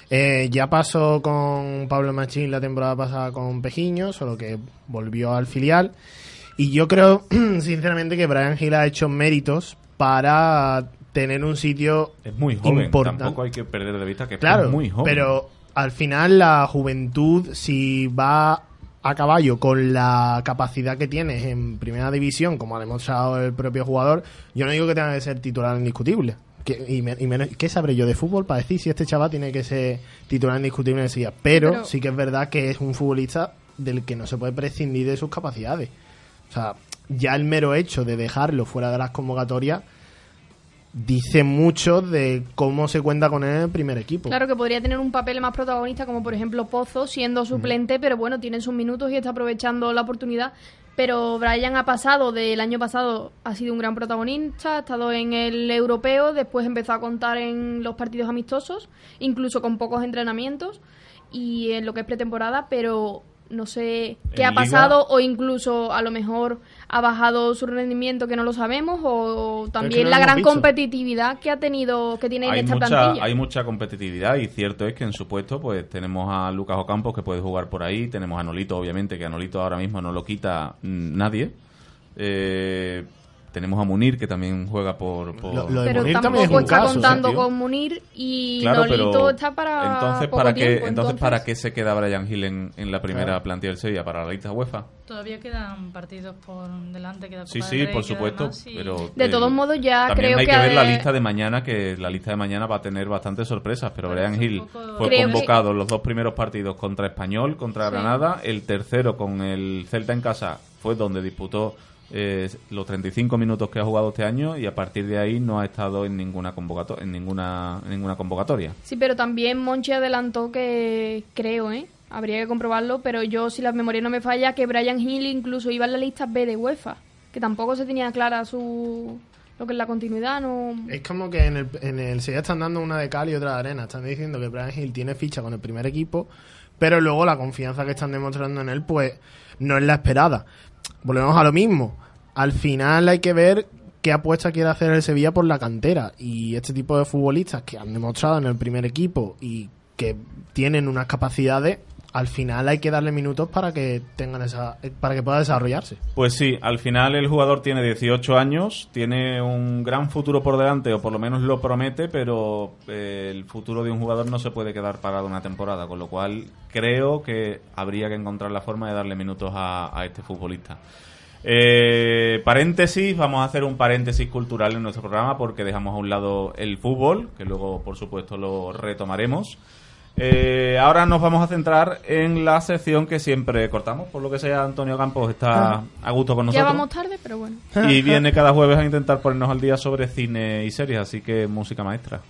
Eh, ya pasó con Pablo Machín la temporada pasada con Pejiño, solo que volvió al filial. Y yo creo, [clears throat] sinceramente, que Brian Hill ha hecho méritos para tener un sitio Es muy joven, importante. tampoco hay que perder de vista que es Claro, muy joven. pero al final la juventud, si va a caballo con la capacidad que tienes en primera división, como ha demostrado el propio jugador, yo no digo que tenga que ser titular indiscutible. Que, y, me- y menos- ¿Qué sabré yo de fútbol para decir si este chaval tiene que ser titular indiscutible en Sevilla? Pero, Pero- sí que es verdad que es un futbolista del que no se puede prescindir de sus capacidades. O sea, ya el mero hecho de dejarlo fuera de las convocatorias dice mucho de cómo se cuenta con él en el primer equipo. Claro que podría tener un papel más protagonista, como por ejemplo Pozo, siendo suplente, pero bueno, tiene sus minutos y está aprovechando la oportunidad. Pero Brian ha pasado del año pasado, ha sido un gran protagonista, ha estado en el europeo, después empezó a contar en los partidos amistosos, incluso con pocos entrenamientos y en lo que es pretemporada, pero no sé qué En ha Liga- pasado o incluso a lo mejor ha bajado su rendimiento que no lo sabemos o también no la gran competitividad que ha tenido que tiene en hay esta mucha, plantilla. hay mucha competitividad y cierto es que en su puesto pues tenemos a Lucas Ocampos que puede jugar por ahí, tenemos a Nolito obviamente que a Nolito ahora mismo no lo quita mm, nadie. Eh, tenemos a Munir que también juega por... por- Lo- lo de pero Munir también tampoco es un está caso, contando tío. con Munir y Claro, Nolito pero está para entonces poco para qué tiempo, entonces para qué se queda Brian Hill en, en la primera Claro. plantilla del Sevilla para la lista UEFA Todavía quedan partidos por delante. Queda sí Copa sí del Rey, por supuesto y- pero De eh, todos modos, ya también creo hay que que, ver la lista de mañana que la lista de mañana va a tener bastantes sorpresas pero Parece Brian Hill un poco- fue Creo que- convocado en los dos primeros partidos contra Español contra Sí. Granada el tercero con el Celta en casa fue donde disputó eh, los 35 minutos que ha jugado este año y a partir de ahí no ha estado en ninguna convocatoria en ninguna en ninguna convocatoria Sí, pero también Monchi adelantó que creo, ¿eh? Habría que comprobarlo, pero yo si la memoria no me falla que Brian Hill incluso iba en la lista B de UEFA, que tampoco se tenía clara su lo que es la continuidad, no Es como que en el, en el Sevilla están dando una de cal y otra de arena. Están diciendo que Brian Hill tiene ficha con el primer equipo, pero luego la confianza que están demostrando en él, pues no es la esperada. Volvemos a lo mismo. Al final hay que ver qué apuesta quiere hacer el Sevilla por la cantera. Y este tipo de futbolistas que han demostrado en el primer equipo y que tienen unas capacidades, al final hay que darle minutos para que tengan esa, para que pueda desarrollarse. Pues sí, al final el jugador tiene 18 años, tiene un gran futuro por delante, o por lo menos lo promete, pero eh, el futuro de un jugador no se puede quedar parado una temporada, con lo cual creo que habría que encontrar la forma de darle minutos a, a este futbolista. Eh, paréntesis, vamos a hacer un paréntesis cultural en nuestro programa porque dejamos a un lado el fútbol, que luego por supuesto lo retomaremos. Eh, ahora nos vamos a centrar en la sección que siempre cortamos, por lo que sea Antonio Campos está a gusto con Ah. Ya nosotros. vamos tarde, pero bueno. Y viene cada jueves a intentar ponernos al día sobre cine y series, así que música maestra.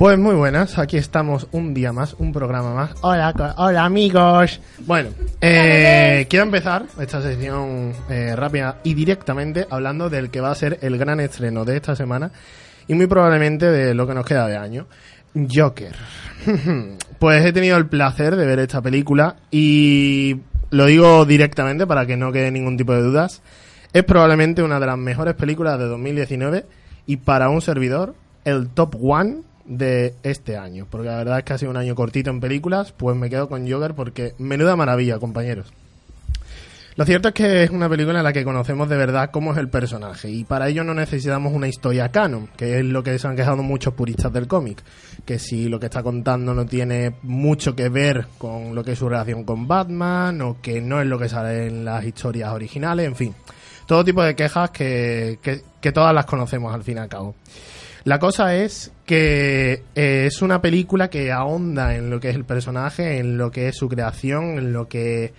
Pues muy buenas, aquí estamos un día más, un programa más. Hola, hola amigos. Bueno, eh, quiero empezar esta sección eh, rápida y directamente hablando del que va a ser el gran estreno de esta semana y muy probablemente de lo que nos queda de año. Joker. [laughs] pues he tenido el placer de ver esta película y lo digo directamente para que no quede ningún tipo de dudas. Es probablemente una de las mejores películas de 2019 y para un servidor el top one de este año. Porque la verdad es que ha sido un año cortito en películas, pues me quedo con Joker porque menuda maravilla, compañeros. Lo cierto es que es una película en la que conocemos de verdad cómo es el personaje y para ello no necesitamos una historia canon, que es lo que se han quejado muchos puristas del cómic, que si lo que está contando no tiene mucho que ver con lo que es su relación con Batman o que no es lo que sale en las historias originales, en fin, todo tipo de quejas que, que, que todas las conocemos al fin y al cabo. La cosa es que eh, es una película que ahonda en lo que es el personaje, en lo que es su creación, en lo que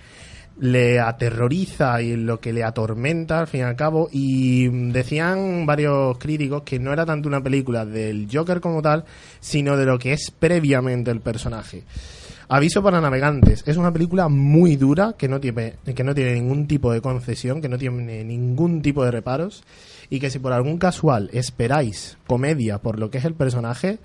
le aterroriza y en lo que le atormenta al fin y al cabo. Y decían varios críticos que no era tanto una película del Joker como tal, sino de lo que es previamente el personaje. Aviso para navegantes, es una película muy dura que no tiene, que no tiene ningún tipo de concesión, que no tiene ningún tipo de reparos y que si por algún casual esperáis comedia por lo que es el personaje,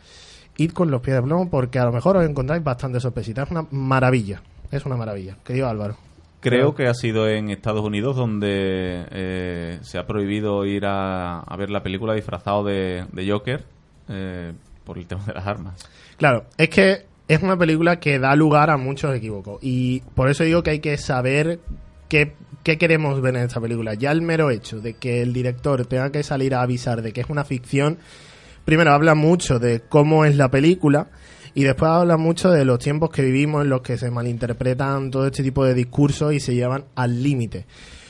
id con los pies de plomo porque a lo mejor os encontráis bastante sorpresitas. Es una maravilla, es una maravilla. Querido Álvaro. Creo que ha sido en Estados Unidos donde eh, se ha prohibido ir a, a ver la película disfrazado de, de Joker eh, por el tema de las armas. Claro, es que es una película que da lugar a muchos equívocos y por eso digo que hay que saber qué, qué queremos ver en esta película. Ya el mero hecho de que el director tenga que salir a avisar de que es una ficción, primero habla mucho de cómo es la película y después habla mucho de los tiempos que vivimos en los que se malinterpretan todo este tipo de discursos y se llevan al límite.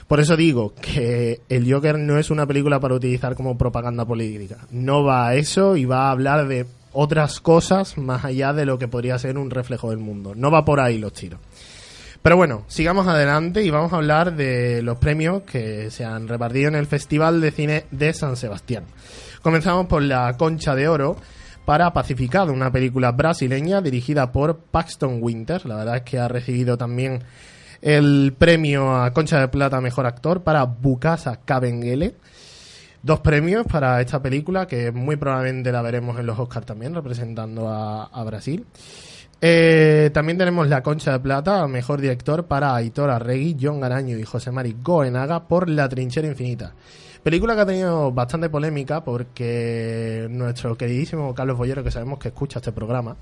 Por eso digo que el Joker no es una película para utilizar como propaganda política. No va a eso y va a hablar de otras cosas más allá de lo que podría ser un reflejo del mundo. No va por ahí los tiros. Pero bueno, sigamos adelante y vamos a hablar de los premios que se han repartido en el Festival de Cine de San Sebastián. Comenzamos por la Concha de Oro para Pacificado, una película brasileña dirigida por Paxton Winter. La verdad es que ha recibido también el premio a Concha de Plata Mejor Actor para Bukasa Kabengele. Dos premios para esta película que muy probablemente la veremos en los Oscars también, representando a, Brasil. Eh, también tenemos la Concha de Plata Mejor Director para Aitor Arregui, John Garaño y José Mari Goenaga por La Trinchera Infinita. Película que ha tenido bastante polémica porque nuestro queridísimo Carlos Bollero, que sabemos que escucha este programa,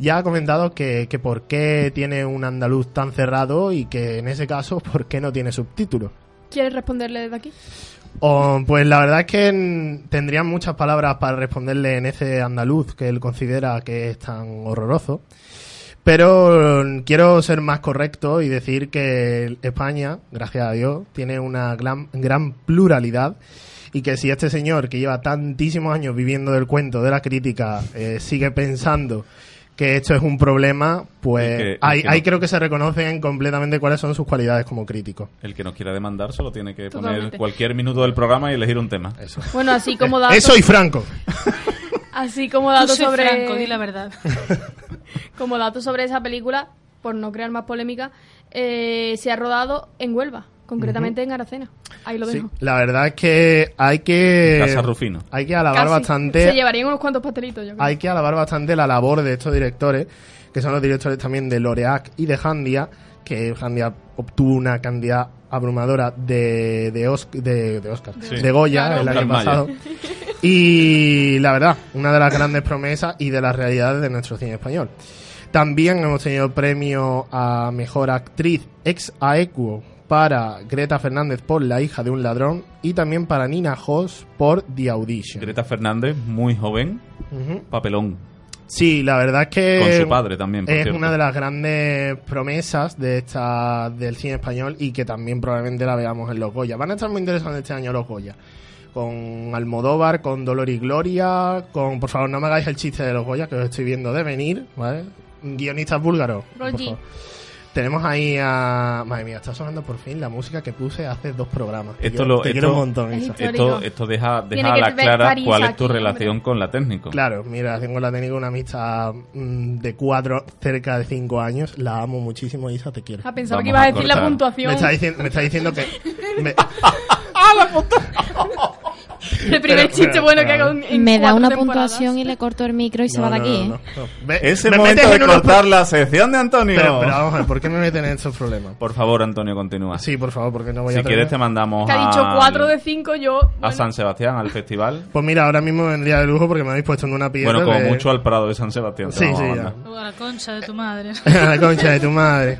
ya ha comentado que, que por qué tiene un andaluz tan cerrado y que en ese caso, por qué no tiene subtítulos. ¿Quieres responderle desde aquí? O, pues la verdad es que tendrían muchas palabras para responderle en ese andaluz que él considera que es tan horroroso. Pero quiero ser más correcto y decir que España, gracias a Dios, tiene una gran, gran pluralidad y que si este señor que lleva tantísimos años viviendo del cuento de la crítica eh, sigue pensando que esto es un problema, pues que- ahí, ahí creo que se reconocen completamente cuáles son sus cualidades como crítico. El que nos quiera demandar solo tiene que poner cualquier minuto del programa y elegir un tema. Eso. Bueno, así como dato, Eso y Franco. [laughs] así como dato soy sobre Franco, di la verdad. [laughs] como dato sobre esa película, por no crear más polémica, eh, se ha rodado en Huelva, concretamente en Aracena. Ahí lo Sí, dejo. la verdad es que hay que Casa Rufino. hay que alabar Casi. bastante Se llevarían unos cuantos pastelitos, yo creo. hay que alabar bastante la labor de estos directores, que son los directores también de Loreac y de Handia, que Handia obtuvo una cantidad abrumadora de, de, Os- de, de Oscar, Sí. de Goya Claro. el año pasado. [laughs] Y la verdad, una de las grandes promesas y de las realidades de nuestro cine español. También hemos tenido premio a Mejor Actriz ex aequo para Greta Fernández por La hija de un ladrón y también para Nina Hoss por The Audition. Greta Fernández, muy joven, Ujú. papelón. Sí, la verdad es que Con su padre también, por es cierto. una de las grandes promesas de esta del cine español y que también probablemente la veamos en los Goya. Van a estar muy interesantes este año los Goya. Con Almodóvar, con Dolor y Gloria, con... Por favor, no me hagáis el chiste de los Goya, que os estoy viendo de venir, ¿vale? Guionistas búlgaros. por Rogi. favor. Tenemos ahí a... Madre mía, está sonando por fin la música que puse hace dos programas. Te Esto, quiero- lo, te esto, quiero un montón, Es esto, esto deja, deja a la clara París cuál es aquí, tu hombre. relación con la técnico. Claro, mira, tengo la técnica una amistad mm, de cuatro, cerca de cinco años. La amo muchísimo, Isa, te quiero. Ah, pensaba Vamos que ibas a a decir la puntuación. Me está, diciendo, me está diciendo que... [laughs] me- [laughs] El primer Pero- chiste pero- bueno que hago en, en Me da una temporadas. puntuación y le corto el micro y se No, va de aquí, no, ¿eh? no, no. Ve- Es el me momento de cortar la sección de Antonio. Pero, pero vamos a ver, ¿por qué me meten en estos problemas? Por favor, Antonio, continúa. Sí, por favor, porque no voy si a quieres te mandamos Que ha dicho al- 4 de 5, yo... a bueno, San Sebastián, al festival. Pues mira, ahora mismo vendría de lujo porque me habéis puesto en una piedra Bueno, como de- mucho al Prado de San Sebastián. Sí, a sí, ya. O a la concha de tu madre. [laughs] la concha de tu madre.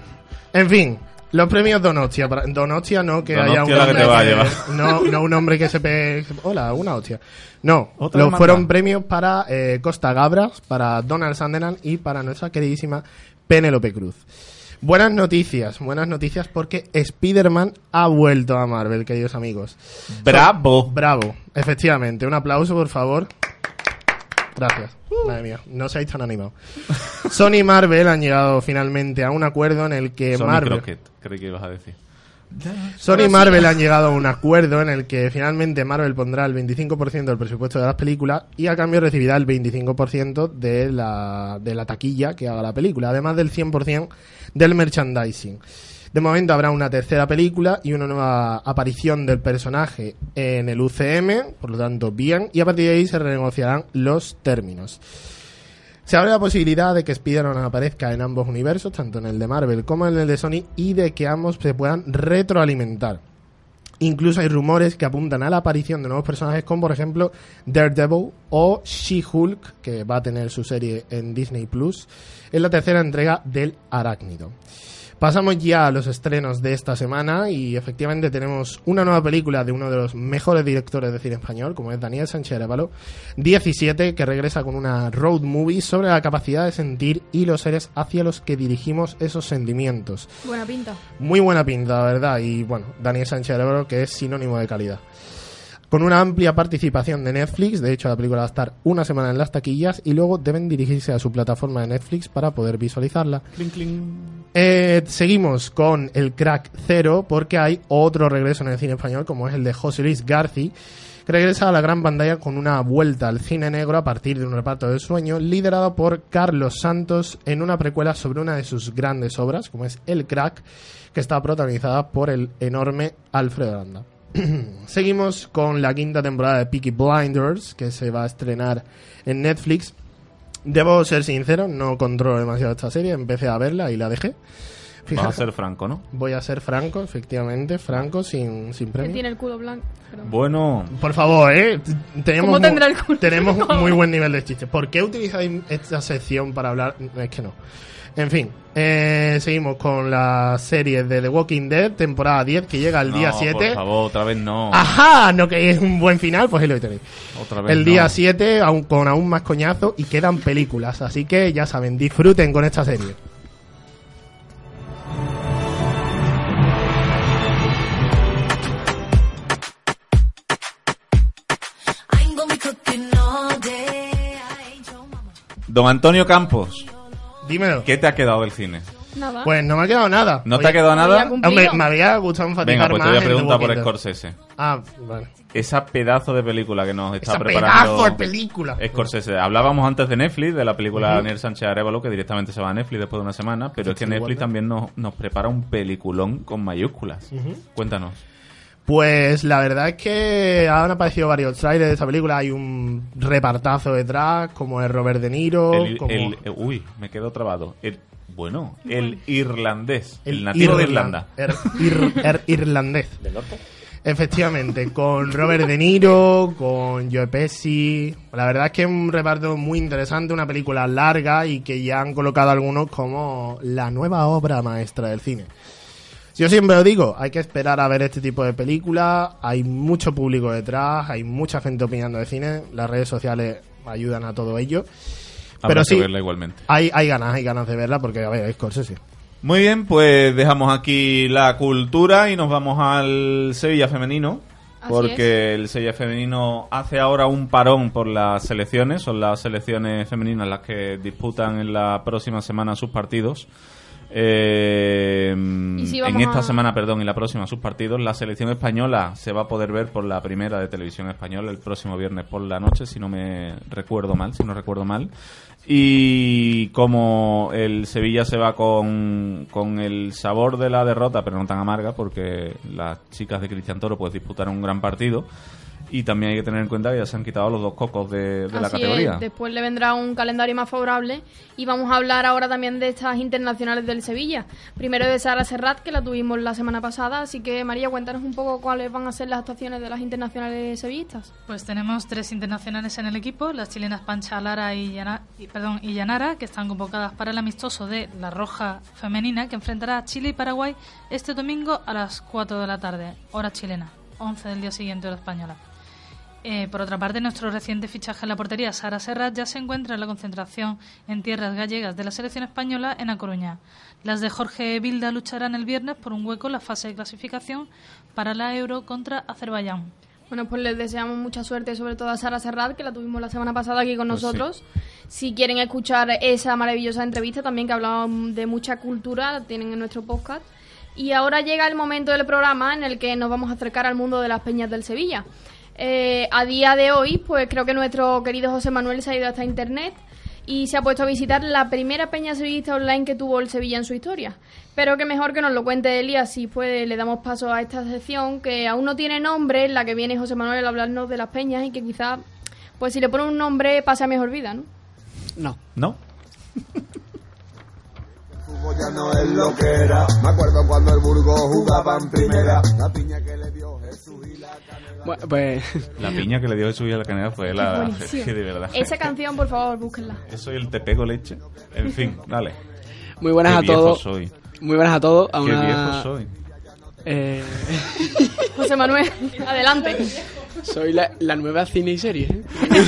En fin, los premios Donostia. Para, Donostia no que Donostia haya un que hombre te va a llevar. [laughs] No, no un hombre que se pe... Hola, una hostia. No, Otra los fueron premios para eh, Costa Gabras, para Donald Sunderland y para nuestra queridísima Penélope Cruz. Buenas noticias, buenas noticias porque Spider-Man ha vuelto a Marvel, queridos amigos. ¡Bravo! Bravo, efectivamente. Un aplauso, por favor. Gracias. Madre mía, no seáis tan animados. Sony y Marvel han llegado finalmente a un acuerdo en el que Sony Marvel... Crockett, creí que ibas a decir. Sony y Marvel han llegado a un acuerdo en el que finalmente Marvel pondrá el 25% del presupuesto de las películas y a cambio recibirá el 25% de la, de la taquilla que haga la película, además del 100% del merchandising. De momento habrá una tercera película y una nueva aparición del personaje en el UCM, por lo tanto bien, y a partir de ahí se renegociarán los términos. Se abre la posibilidad de que Spider-Man aparezca en ambos universos, tanto en el de Marvel como en el de Sony, y de que ambos se puedan retroalimentar. Incluso hay rumores que apuntan a la aparición de nuevos personajes como por ejemplo Daredevil o She-Hulk, que va a tener su serie en Disney Plus, en la tercera entrega del Arácnido. Pasamos ya a los estrenos de esta semana y efectivamente tenemos una nueva película de uno de los mejores directores de cine español, como es Daniel Sánchez Arevalo, 17, que regresa con una road movie sobre la capacidad de sentir y los seres hacia los que dirigimos esos sentimientos. Buena pinta. Muy buena pinta, la verdad, y bueno, Daniel Sánchez Arevalo, que es sinónimo de calidad. Con una amplia participación de Netflix, de hecho la película va a estar una semana en las taquillas y luego deben dirigirse a su plataforma de Netflix para poder visualizarla. Eh, seguimos con el Crack Cero porque hay otro regreso en el cine español como es el de José Luis Garci que regresa a la gran pantalla con una vuelta al cine negro a partir de un reparto de sueño liderado por Carlos Santos en una precuela sobre una de sus grandes obras como es El Crack que está protagonizada por el enorme Alfredo Aranda. [clears throat] Seguimos con la quinta temporada de Peaky Blinders que se va a estrenar en Netflix Debo ser sincero, no controlo demasiado esta serie, empecé a verla y la dejé. Vas a Fíjate, ser franco, ¿no? voy a ser franco, efectivamente, franco, sin, sin Que premio. tiene el culo blanco. pero- Bueno, Por favor, ¿eh? Tenemos ¿Cómo tendrá el culo? Tenemos [laughs] un muy buen nivel de chistes. ¿Por qué utilizáis esta sección para hablar? Es que no. En fin, eh, seguimos con la serie de The Walking Dead, temporada 10, que llega el no, día 7. Por favor, otra vez no. ¡Ajá! No que es un buen final, pues ahí lo tenéis. Otra vez El día no. 7, aún, con aún más coñazo, y quedan películas. Así que ya saben, disfruten con esta serie. Don Antonio Campos, Dímelo. ¿qué te ha quedado del cine? Nada. Pues no me ha quedado nada. ¿No Oye, te ha quedado nada? Hombre, me había gustado enfatizar Venga, pues te voy a en The preguntar por Walking Dead. Scorsese. Ah, vale. Esa pedazo de película que nos está Esa preparando pedazo de película. Scorsese. Hablábamos antes de Netflix, de la película Daniel Sánchez Arevalo, que directamente se va a Netflix después de una semana, pero es que Netflix también nos, nos prepara un peliculón con mayúsculas. Cuéntanos. Pues la verdad es que han aparecido varios trailers de esa película. Hay un repartazo detrás, como es Robert De Niro. El, como el- eh, uy, me quedo trabado. El, bueno, el irlandés, el, nativo de Irlanda. er- ir- er- irlandés. [laughs] ¿Del norte? Efectivamente, con Robert De Niro, con Joe Pesci. La verdad es que es un reparto muy interesante, una película larga y que ya han colocado algunos como la nueva obra maestra del cine. Yo siempre lo digo, hay que esperar a ver este tipo de películas, hay mucho público detrás, hay mucha gente opinando de cine, las redes sociales ayudan a todo ello. Habrá Pero que sí, verla igualmente. hay, hay ganas, hay ganas de verla porque, a ver, es Scorsese. Muy bien, pues dejamos aquí la cultura y nos vamos al Sevilla femenino. Así Porque el Sevilla femenino hace ahora un parón por las selecciones. Son las selecciones femeninas las que disputan en la próxima semana sus partidos. Eh, en esta a- semana, perdón, y la próxima sus partidos, la selección española se va a poder ver por la primera de televisión española el próximo viernes por la noche, si no me recuerdo mal, si no recuerdo mal. Y como el Sevilla se va con, con el sabor de la derrota, pero no tan amarga, porque las chicas de Cristian Toro pues disputaron un gran partido. Y también hay que tener en cuenta que ya se han quitado los dos cocos de, de la categoría. es, después le vendrá un calendario más favorable y vamos a hablar ahora también de estas internacionales del Sevilla. Primero de Sara Serrat, que la tuvimos la semana pasada, así que María, cuéntanos un poco cuáles van a ser las actuaciones de las internacionales sevillistas. Pues tenemos tres internacionales en el equipo, las chilenas Pancha Lara y, Yana- y- perdón, y Yanara, que están convocadas para el amistoso de la Roja Femenina, que enfrentará a Chile y Paraguay este domingo a las 4 de la tarde, hora chilena, 11 del día siguiente, hora española. Eh, por otra parte, nuestro reciente fichaje en la portería, Sara Serrat, ya se encuentra en la concentración en tierras gallegas de la selección española en A Coruña. Las de Jorge Bilda lucharán el viernes por un hueco en la fase de clasificación para la Euro contra Azerbaiyán. Bueno, pues les deseamos mucha suerte, sobre todo a Sara Serrat, que la tuvimos la semana pasada aquí con Pues sí. nosotros. Si quieren escuchar esa maravillosa entrevista, también que hablábamos de mucha cultura, la tienen en nuestro podcast. Y ahora llega el momento del programa en el que nos vamos a acercar al mundo de las peñas del Sevilla. Eh, a día de hoy, pues creo que nuestro querido José Manuel se ha ido hasta internet y se ha puesto a visitar la primera peña sevillista online que tuvo el Sevilla en su historia. Pero que mejor que nos lo cuente él y así pues le damos paso a esta sección que aún no tiene nombre, en la que viene José Manuel a hablarnos de las peñas y que quizá, pues si le pone un nombre, pase a mejor vida, ¿no? No. ¿No? ya no es lo que era. Me acuerdo cuando el Burgos jugaba en primera. La piña que le Bueno, pues La piña que le dio Jesús a la canela fue la... Que de verdad. Esa canción, por favor, búsquenla. Eso y el te pego leche. En fin, dale. muy buenas Qué a viejo todos. soy. Muy buenas a todos. A Qué una, viejo soy. eh, [laughs] José Manuel, adelante. soy la, la nueva cine y serie. ¿eh? [laughs]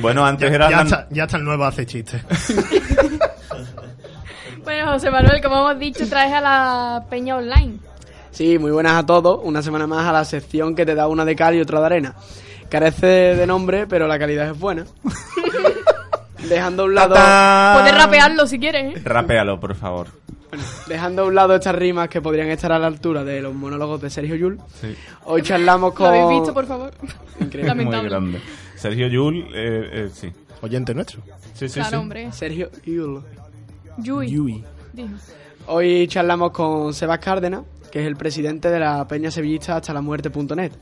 Bueno, antes Ya, era... ya la- está, ya está el nuevo hace chistes. [laughs] Bueno, José Manuel, como hemos dicho, traes a la peña online. Sí, muy buenas a todos. Una semana más a la sección que te da una de cal y otra de arena. Carece de nombre, pero la calidad es buena. [laughs] Dejando a un lado. Puedes rapearlo si quieres, ¿eh? Rapéalo, por favor. dejando a un lado estas rimas que podrían estar a la altura de los monólogos de Sergio Yul. Sí. Hoy charlamos ¿Lo con habéis visto, por favor? Increíble. Muy grande. Sergio Yul, eh, eh, sí. Oyente nuestro. Sí, sí, Claro, sí. hombre. Sergio Yul. Yui. Yui. dijo. Hoy charlamos con Sebas Cárdenas, que es el presidente de la Peña Sevillista hasta la muerte.net.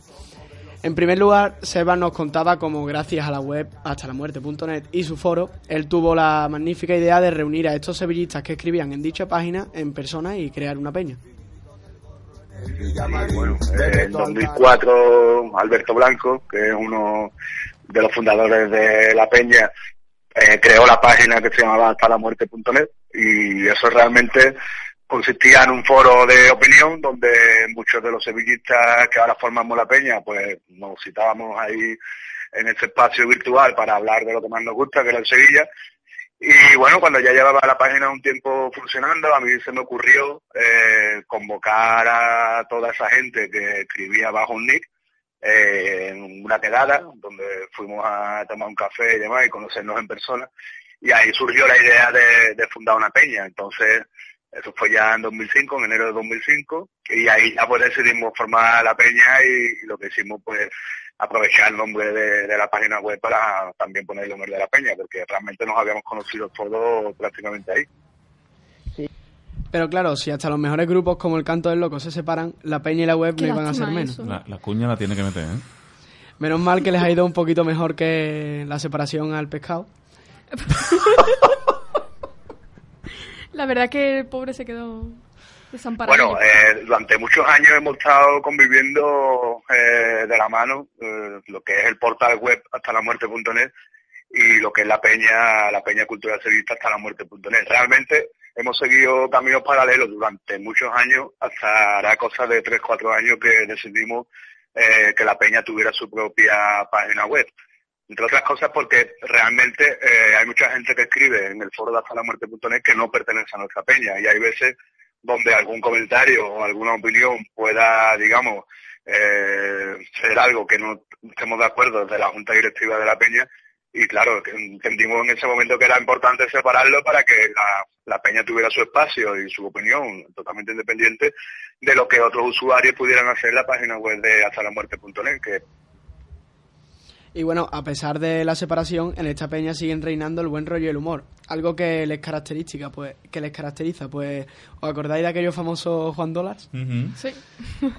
En primer lugar, Sebas nos contaba cómo gracias a la web hasta la muerte.net y su foro, él tuvo la magnífica idea de reunir a estos sevillistas que escribían en dicha página en persona y crear una peña. Bueno, eh, en 2004 Alberto Blanco, que es uno de los fundadores de la Peña, eh, creó la página que se llamaba hasta la muerte.net y eso realmente consistía en un foro de opinión donde muchos de los sevillistas que ahora formamos la Peña, pues nos citábamos ahí en ese espacio virtual para hablar de lo que más nos gusta, que era el Sevilla. Y bueno, cuando ya llevaba la página un tiempo funcionando, a mí se me ocurrió eh, convocar a toda esa gente que escribía bajo un nick eh, en una quedada, donde fuimos a tomar un café y demás y conocernos en persona. Y ahí surgió la idea de, de fundar una peña. Entonces, eso fue ya en 2005, en enero de 2005, y ahí ya pues decidimos formar la peña y, y lo que hicimos pues aprovechar el nombre de, de la página web para también poner el nombre de la peña, porque realmente nos habíamos conocido todos prácticamente ahí. Pero claro, si hasta los mejores grupos como el Canto del Loco se separan, la peña y la web Qué no iban a ser menos. La, la cuña la tiene que meter, ¿eh? Menos mal que les ha ido un poquito mejor que la separación al pescado. [laughs] La verdad que el pobre se quedó desamparado. Bueno, eh, durante muchos años hemos estado conviviendo eh, de la mano eh, lo que es el portal web hasta la muerte.net y lo que es la peña, la peña cultural sevillista hasta la muerte.net. Realmente hemos seguido caminos paralelos durante muchos años, hasta hará cosa de 3, 4 años que decidimos eh, que la peña tuviera su propia página web. Entre otras cosas porque realmente eh, hay mucha gente que escribe en el foro de hasta la muerte.net que no pertenece a nuestra peña. Y hay veces donde algún comentario o alguna opinión pueda, digamos, eh, ser algo que no estemos de acuerdo de la Junta Directiva de la Peña. Y claro, entendimos en ese momento que era importante separarlo para que la, la Peña tuviera su espacio y su opinión totalmente independiente de lo que otros usuarios pudieran hacer en la página web de hasta la muerte.net, que Y bueno, a pesar de la separación, en esta peña siguen reinando el buen rollo y el humor. Algo que les caracteriza, pues, que les caracteriza, pues, ¿os acordáis de aquellos famosos Juan Dólares? Sí.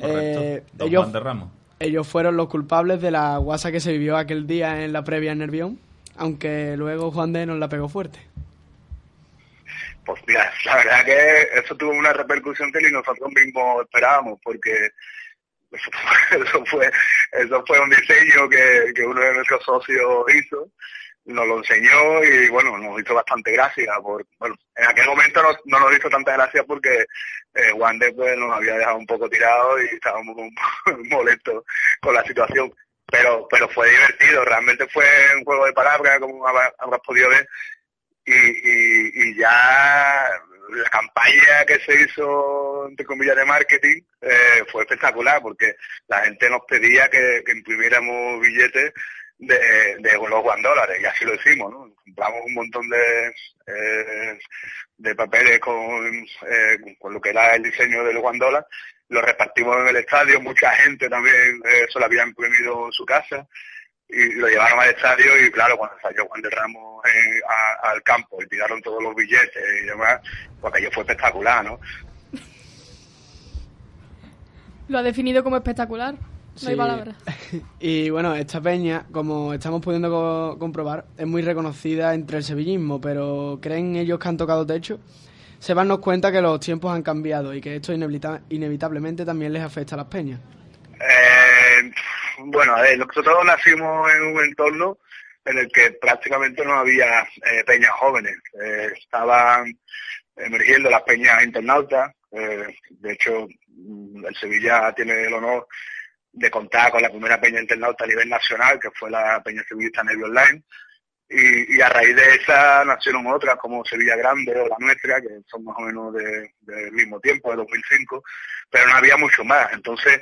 Eh, Don ellos, Juan de Ramos. ellos fueron los culpables de la guasa que se vivió aquel día en la previa en Nervión, aunque luego Juan de nos la pegó fuerte. Pues mira, la verdad que eso tuvo una repercusión que ni nosotros mismos esperábamos, porque [laughs] eso fue, eso fue, un diseño que, que uno de nuestros socios hizo, nos lo enseñó y bueno, nos hizo bastante gracia. Por, bueno, en aquel momento no, no nos hizo tanta gracia porque eh, Wander nos había dejado un poco tirados y estábamos [laughs] molestos con la situación. Pero, pero fue divertido, realmente fue un juego de palabras, como habrás podido ver, y, y ya la campaña que se hizo, entre comillas, de marketing eh, fue espectacular porque la gente nos pedía que, que imprimiéramos billetes de, de los one dólares y así lo hicimos, ¿no? Compramos un montón de, eh, de papeles con, eh, con lo que era el diseño del one dólar, lo repartimos en el estadio, mucha gente también eh, se lo había imprimido en su casa y lo llevaron al estadio y claro, cuando salió Juan de Ramos eh, a- al campo y tiraron todos los billetes y demás, pues aquello fue espectacular, ¿no? Lo ha definido como espectacular. No hay Sí. palabras. [laughs] Y bueno, esta peña, como estamos pudiendo co- comprobar, es muy reconocida entre el sevillismo, pero ¿creen ellos que han tocado techo? Se van a darnos cuenta que los tiempos han cambiado y que esto inevita- inevitablemente también les afecta a las peñas. Eh, bueno, a ver, nosotros nacimos en un entorno en el que prácticamente no había eh, peñas jóvenes. Eh, estaban emergiendo las peñas internautas. eh, de hecho, mm, el Sevilla tiene el honor de contar con la primera peña internauta a nivel nacional, que fue la peña sevillista Nervio Online. Y, a raíz de esa nacieron otras como Sevilla Grande o la nuestra, que son más o menos de- del mismo tiempo, de 2005, pero no había mucho más. Entonces,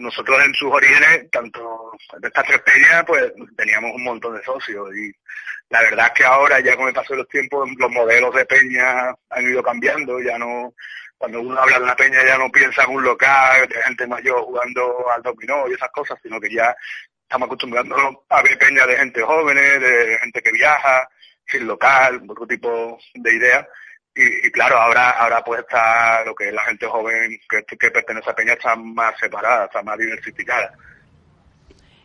nosotros en sus orígenes, tanto de estas tres peñas, pues teníamos un montón de socios y la verdad es que ahora, ya con el paso de los tiempos, los modelos de peña han ido cambiando, ya no, cuando uno habla de una peña ya no piensa en un local de gente mayor jugando al dominó y esas cosas, sino que ya estamos acostumbrándonos a ver peñas de gente jóvenes, de gente que viaja, sin local, otro tipo de ideas. Y, y claro, ahora ahora pues está lo que es la gente joven que, que pertenece a Peña está más separada, está más diversificada.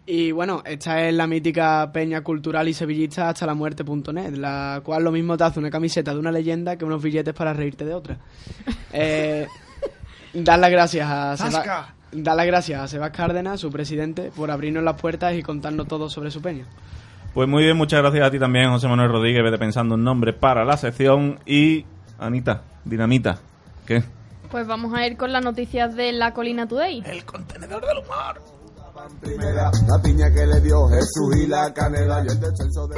Y bueno, esta es la mítica peña cultural y sevillista hasta la muerte.net, la cual lo mismo te hace una camiseta de una leyenda que unos billetes para reírte de otra. [laughs] Eh, dar las gracias a dar las gracias a Sebas Cárdenas, su presidente, por abrirnos las puertas y contarnos todo sobre su peña. Pues muy bien, muchas gracias a ti también, José Manuel Rodríguez. Vete pensando un nombre para la sección. Y, Anita, Dinamita, ¿qué? Pues vamos a ir con las noticias de la Colina Today. El contenedor del humor. Primera, la piña que le dio Jesús y la canela y el descenso de...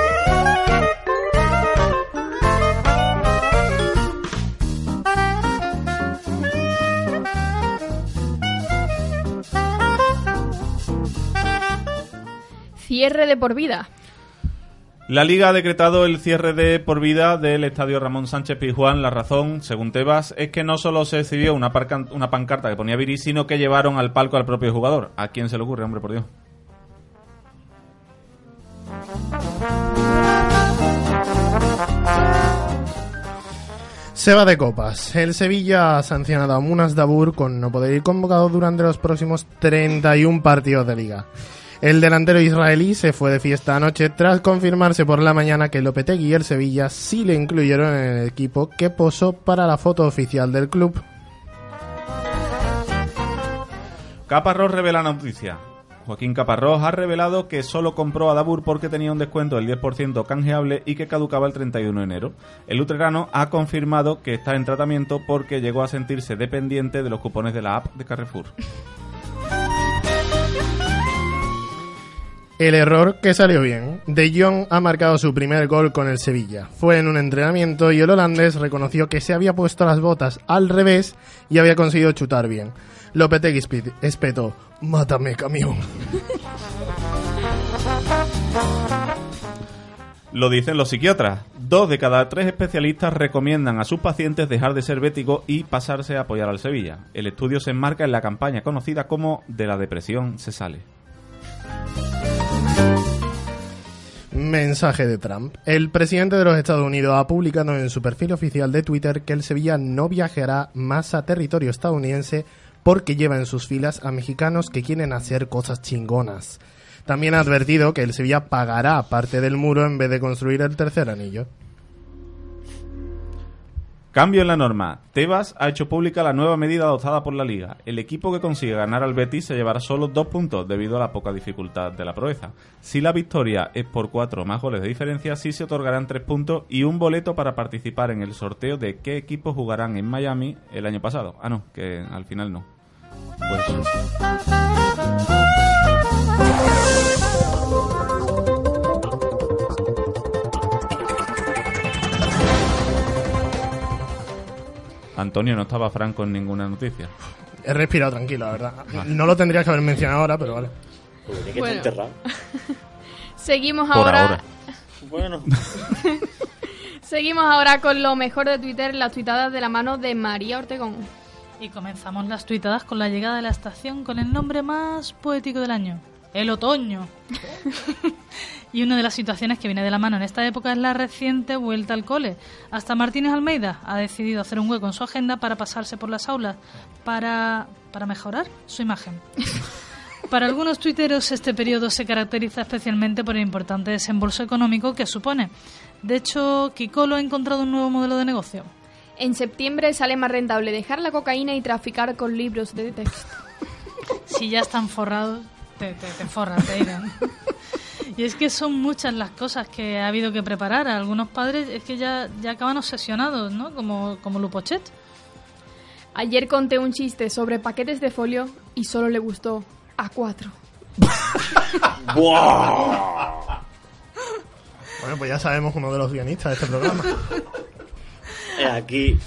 Cierre de por vida. La Liga ha decretado el cierre de por vida del estadio Ramón Sánchez Pizjuán. La razón, según Tebas, es que no solo se exhibió una, una pancarta que ponía Viri, sino que llevaron al palco al propio jugador. ¿A quién se le ocurre, hombre, por Dios? Se va de copas. El Sevilla ha sancionado a Munas Dabur con no poder ir convocado durante los próximos 31 partidos de liga. El delantero israelí se fue de fiesta anoche tras confirmarse por la mañana que Lopetegui y el Sevilla sí le incluyeron en el equipo que posó para la foto oficial del club. Caparrós revela noticia. Joaquín Caparrós ha revelado que solo compró a Dabur porque tenía un descuento del 10% canjeable y que caducaba el 31 de enero. El luterano ha confirmado que está en tratamiento porque llegó a sentirse dependiente de los cupones de la app de Carrefour. El error que salió bien. De Jong ha marcado su primer gol con el Sevilla. Fue en un entrenamiento y el holandés reconoció que se había puesto las botas al revés y había conseguido chutar bien. Lopetegui espetó, mátame camión. [laughs] Lo dicen los psiquiatras. Dos de cada tres especialistas recomiendan a sus pacientes dejar de ser béticos y pasarse a apoyar al Sevilla. El estudio se enmarca en la campaña conocida como De la depresión se sale. Mensaje de Trump. El presidente de los Estados Unidos ha publicado en su perfil oficial de Twitter que el Sevilla no viajará más a territorio estadounidense porque lleva en sus filas a mexicanos que quieren hacer cosas chingonas. También ha advertido que el Sevilla pagará parte del muro en vez de construir el tercer anillo. Cambio en la norma. Tebas ha hecho pública la nueva medida adoptada por la liga. El equipo que consiga ganar al Betis se llevará solo dos puntos debido a la poca dificultad de la proeza. Si la victoria es por cuatro más goles de diferencia, sí se otorgarán tres puntos y un boleto para participar en el sorteo de qué equipos jugarán en Miami el año pasado. Ah, no, que al final no. Pues Antonio, no estaba franco en ninguna noticia. He respirado tranquilo, la verdad. Ah. No lo tendrías que haber mencionado ahora, pero vale. que Bueno. enterrado. [laughs] Seguimos Por ahora. ahora. Bueno. [laughs] Seguimos ahora con lo mejor de Twitter, las tuitadas de la mano de María Ortegón. Y comenzamos las tuitadas con la llegada de la estación con el nombre más poético del año, el otoño. y una de las situaciones que viene de la mano en esta época es la reciente vuelta al cole. Hasta Martínez Almeida ha decidido hacer un hueco en su agenda para pasarse por las aulas para, para mejorar su imagen. Para algunos tuiteros este periodo se caracteriza especialmente por el importante desembolso económico que supone. De hecho, Kikolo ha encontrado un nuevo modelo de negocio. En septiembre sale más rentable dejar la cocaína y traficar con libros de texto. si ya están forrados, te, te, te forran, te irán. Y es que son muchas las cosas que ha habido que preparar. A algunos padres es que ya, ya acaban obsesionados, ¿no? Como, como Lupochet. Ayer conté un chiste sobre paquetes de folio y solo le gustó a cuatro. [laughs] Bueno, pues ya sabemos uno de los guionistas de este programa. [laughs] Aquí.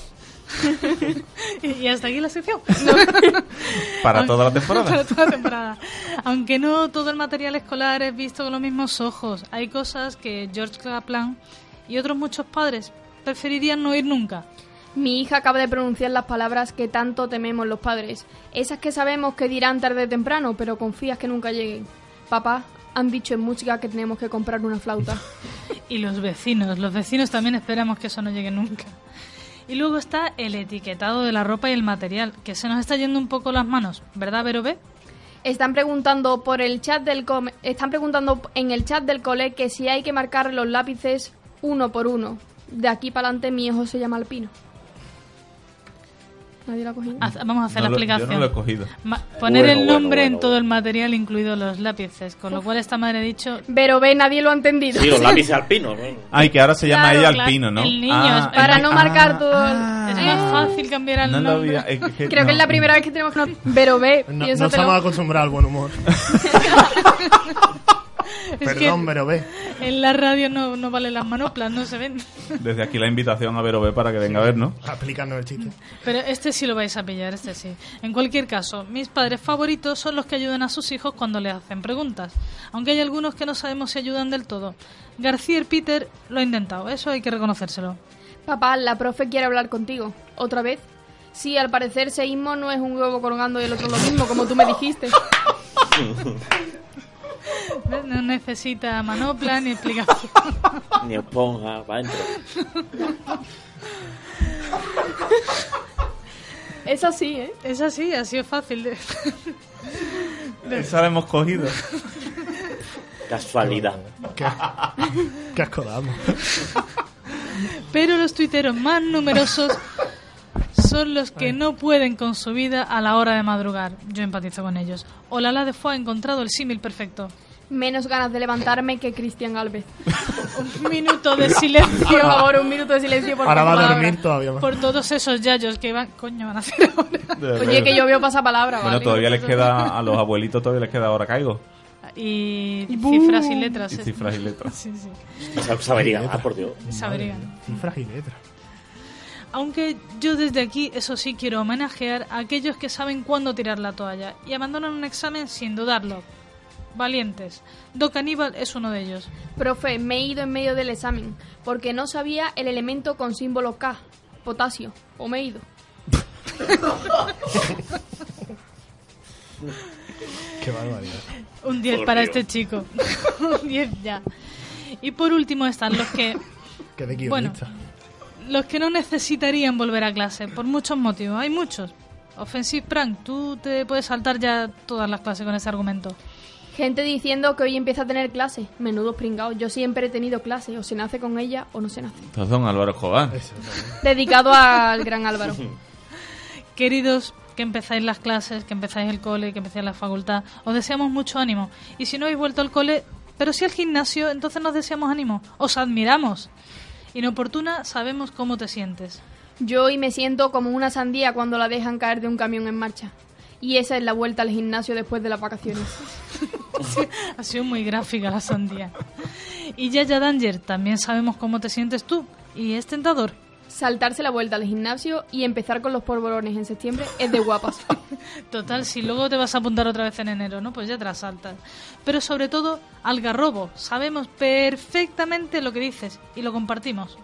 [laughs] Y, hasta aquí la sección. [laughs] Para toda la temporada. [laughs] Para toda la temporada. Aunque no todo el material escolar es visto con los mismos ojos. Hay cosas que George Kaplan y otros muchos padres preferirían no oír nunca. Mi hija acaba de pronunciar las palabras que tanto tememos los padres. Esas que sabemos que dirán tarde o temprano, pero confías que nunca lleguen. Papá, han dicho en música que tenemos que comprar una flauta. Y los vecinos, los vecinos también esperamos que eso no llegue nunca. Y luego está el etiquetado de la ropa y el material, que se nos está yendo un poco las manos, ¿verdad, Vero B? Están preguntando por el chat del com- están preguntando en el chat del cole que si hay que marcar los lápices uno por uno. De aquí para adelante mi hijo se llama Alpino. Nadie lo ha cogido. Haz- Vamos a hacer No la lo- yo explicación. no lo he cogido. Ma- poner Bueno, el bueno, nombre en bueno, todo el material, incluidos los lápices, con lo cual esta madre ha dicho... Pero ve, nadie lo ha entendido. Sí, los [laughs] lápices alpinos. ¿no? Ay, que ahora se llama Claro, ella claro, Alpino, ¿no? el niño, Ah, es- Para el- no ah, marcar todo. Es más fácil cambiar el No lo nombre. había- es que Creo no. que es la primera vez que tenemos que... no- Pero ve, No, no piénsatelo. estamos acostumbrados al buen humor. [laughs] Perdón, que pero ve. en la radio no, no valen las manoplas, no se ven. Desde aquí la invitación a Vero B para que venga a vernos. Explícanos el chiste. Pero este sí lo vais a pillar, este sí. En cualquier caso, mis padres favoritos son los que ayudan a sus hijos cuando les hacen preguntas. Aunque hay algunos que no sabemos si ayudan del todo. García Peter lo ha intentado, eso hay que reconocérselo. Papá, la profe quiere hablar contigo. ¿Otra vez? Sí, al parecer seísmo no es un huevo colgando y el otro lo mismo, como tú me dijiste. [laughs] ¿Ves? No necesita manopla ni explicación. [laughs] Ni esponja, para adentro. Es así, ¿eh? Es así, así es fácil. De... [laughs] Esa la hemos cogido. Casualidad. Qué, qué asco damos. [laughs] Pero los tuiteros más numerosos son los que no pueden con su vida a la hora de madrugar. Yo empatizo con ellos. Olala de Fue ha encontrado el símil perfecto. Menos ganas de levantarme que Cristian Galvez. [laughs] Un minuto de silencio. Por favor, un minuto de silencio por Ahora va a dormir todavía más. Por todos esos yayos que van, coño, van a hacer ahora. Oye, que yo veo pasapalabra, Bueno, ¿vale? todavía les queda, a los abuelitos todavía les queda ahora caigo. Y Bu. cifras y letras. Y ¿eh? cifras y letras. Sí, sí. Sa- Sabería, ah, por Dios. Sabería. Cifras y letras. Aunque yo desde aquí, eso sí, quiero homenajear a aquellos que saben cuándo tirar la toalla y abandonan un examen sin dudarlo. Valientes. Doc Aníbal es uno de ellos. Profe, me he ido en medio del examen porque no sabía el elemento con símbolo K, potasio. O me he ido. [laughs] Qué barbaridad. Un 10 Por para Dios. este chico. [laughs] Un 10 ya. Y por último están los que, [laughs] Qué de bueno, los que no necesitarían volver a clase por muchos motivos. Hay muchos. Offensive Prank, tú te puedes saltar ya todas las clases con ese argumento. Gente diciendo que hoy empieza a tener clase. Menudos pringados. Yo siempre he tenido clase. O se nace con ella o no se nace. Entonces, don Álvaro Escobar. Dedicado al gran Álvaro. [laughs] Queridos que empezáis las clases, que empezáis el cole, que empezáis la facultad, os deseamos mucho ánimo. Y si no habéis vuelto al cole, pero sí al gimnasio, entonces nos deseamos ánimo. Os admiramos. Inoportuna, sabemos cómo te sientes. Yo hoy me siento como una sandía cuando la dejan caer de un camión en marcha. Y esa es la vuelta al gimnasio después de las vacaciones. [laughs] Ha sido muy gráfica la sandía. Y Yaya Danger, también sabemos cómo te sientes tú. Y es tentador. Saltarse la vuelta al gimnasio y empezar con los polvorones en septiembre es de guapas. [laughs] Total, si luego te vas a apuntar otra vez en enero, ¿no? Pues ya te la saltas. Pero sobre todo, algarrobo. Sabemos perfectamente lo que dices y lo compartimos.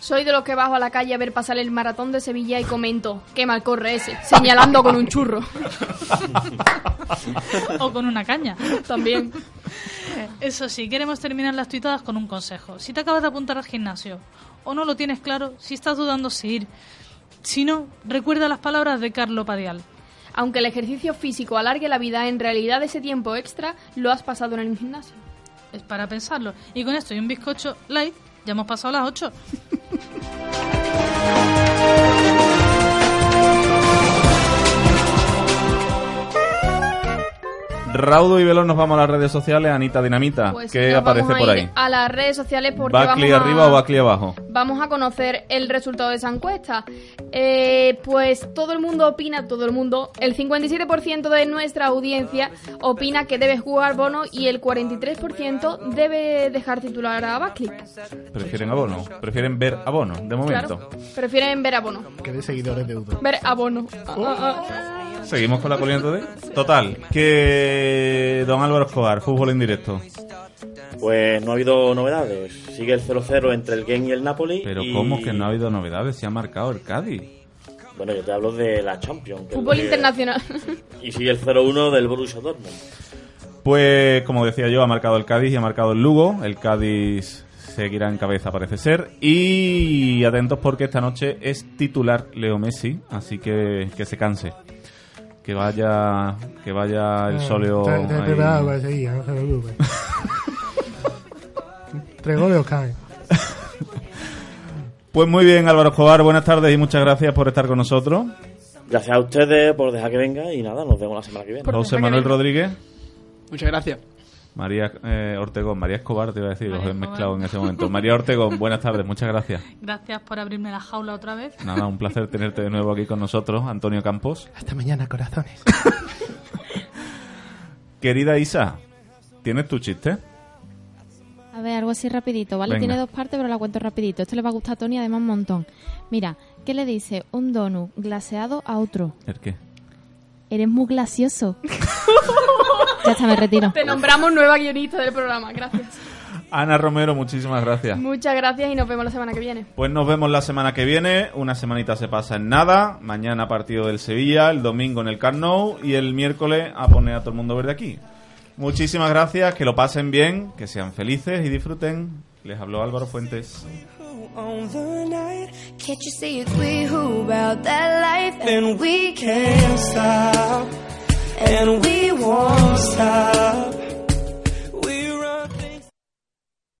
Soy de los que bajo a la calle a ver pasar el maratón de Sevilla y comento, qué mal corre ese, señalando con un churro. [laughs] o con una caña. También. Eso sí, queremos terminar las tuitadas con un consejo. Si te acabas de apuntar al gimnasio o no lo tienes claro, si estás dudando si ir, si no, recuerda las palabras de Carlo Padial. Aunque el ejercicio físico alargue la vida, en realidad ese tiempo extra lo has pasado en el gimnasio. Es para pensarlo. Y con esto y un bizcocho light, ya hemos pasado las 8. Bye. Raudo y veloz nos vamos a las redes sociales. Anita Dinamita, Pues ¿qué aparece vamos a por ir ahí? A las redes sociales porque ¿Bacli vamos a, arriba o Bacli abajo? vamos a conocer el resultado de esa encuesta. Eh, pues todo el mundo opina, todo el mundo, el 57% de nuestra audiencia opina que debe jugar Bono y el 43% debe dejar titular a Buckley. ¿Prefieren abono? ¿Prefieren ver abono, de momento? Claro, prefieren ver a Bono. Que de seguidores de Udo. Ver a Bono. Ah, ah, ah. Seguimos con la corriente de... Total, que don Álvaro Escobar, fútbol en directo. Pues no ha habido novedades. Sigue el 0-0 entre el Gen y el Napoli. Pero y- ¿cómo que no ha habido novedades? Se ha marcado el Cádiz. Bueno, yo te hablo de la Champions. Fútbol internacional. [laughs] Y sigue el 0-1 del Borussia Dortmund. Pues, como decía yo, ha marcado el Cádiz y ha marcado el Lugo. El Cádiz seguirá en cabeza, parece ser. Y atentos porque esta noche es titular Leo Messi, así que que se canse. Que vaya, que vaya el sóleo. Está, está ahí. preparado para seguir, no se preocupe. [laughs] Tres goles os caen. Pues muy bien, Álvaro Escobar, buenas tardes y muchas gracias por estar con nosotros. Gracias a ustedes por dejar que venga y nada, nos vemos la semana que viene. José Manuel Rodríguez, Muchas gracias. María eh, Ortegón, María Escobar, te iba a decir, los he María mezclado en ese momento. María Ortegón, buenas tardes, muchas gracias. [laughs] Gracias por abrirme la jaula otra vez. Nada, un placer tenerte de nuevo aquí con nosotros, Antonio Campos. Hasta mañana, corazones. [laughs] Querida Isa, ¿tienes tu chiste? A ver, algo así rapidito, ¿vale? Venga. Tiene dos partes, pero la cuento rapidito. Esto le va a gustar a Tony además un montón. Mira, ¿qué le dice un donut glaseado a otro? ¿El qué? Eres muy glacioso. [laughs] ya está, me retiro. Te nombramos nueva guionista del programa. Gracias. Ana Romero, muchísimas gracias. Muchas gracias y nos vemos la semana que viene. Pues nos vemos la semana que viene. Una semanita se pasa en nada. Mañana partido del Sevilla, el domingo en el Camp Nou y el miércoles a poner a todo el mundo verde aquí. Muchísimas gracias, que lo pasen bien, que sean felices y disfruten. Les habló Álvaro Fuentes. on the night. Can't you see it's we who about that life? And we can't stop, and we won't stop.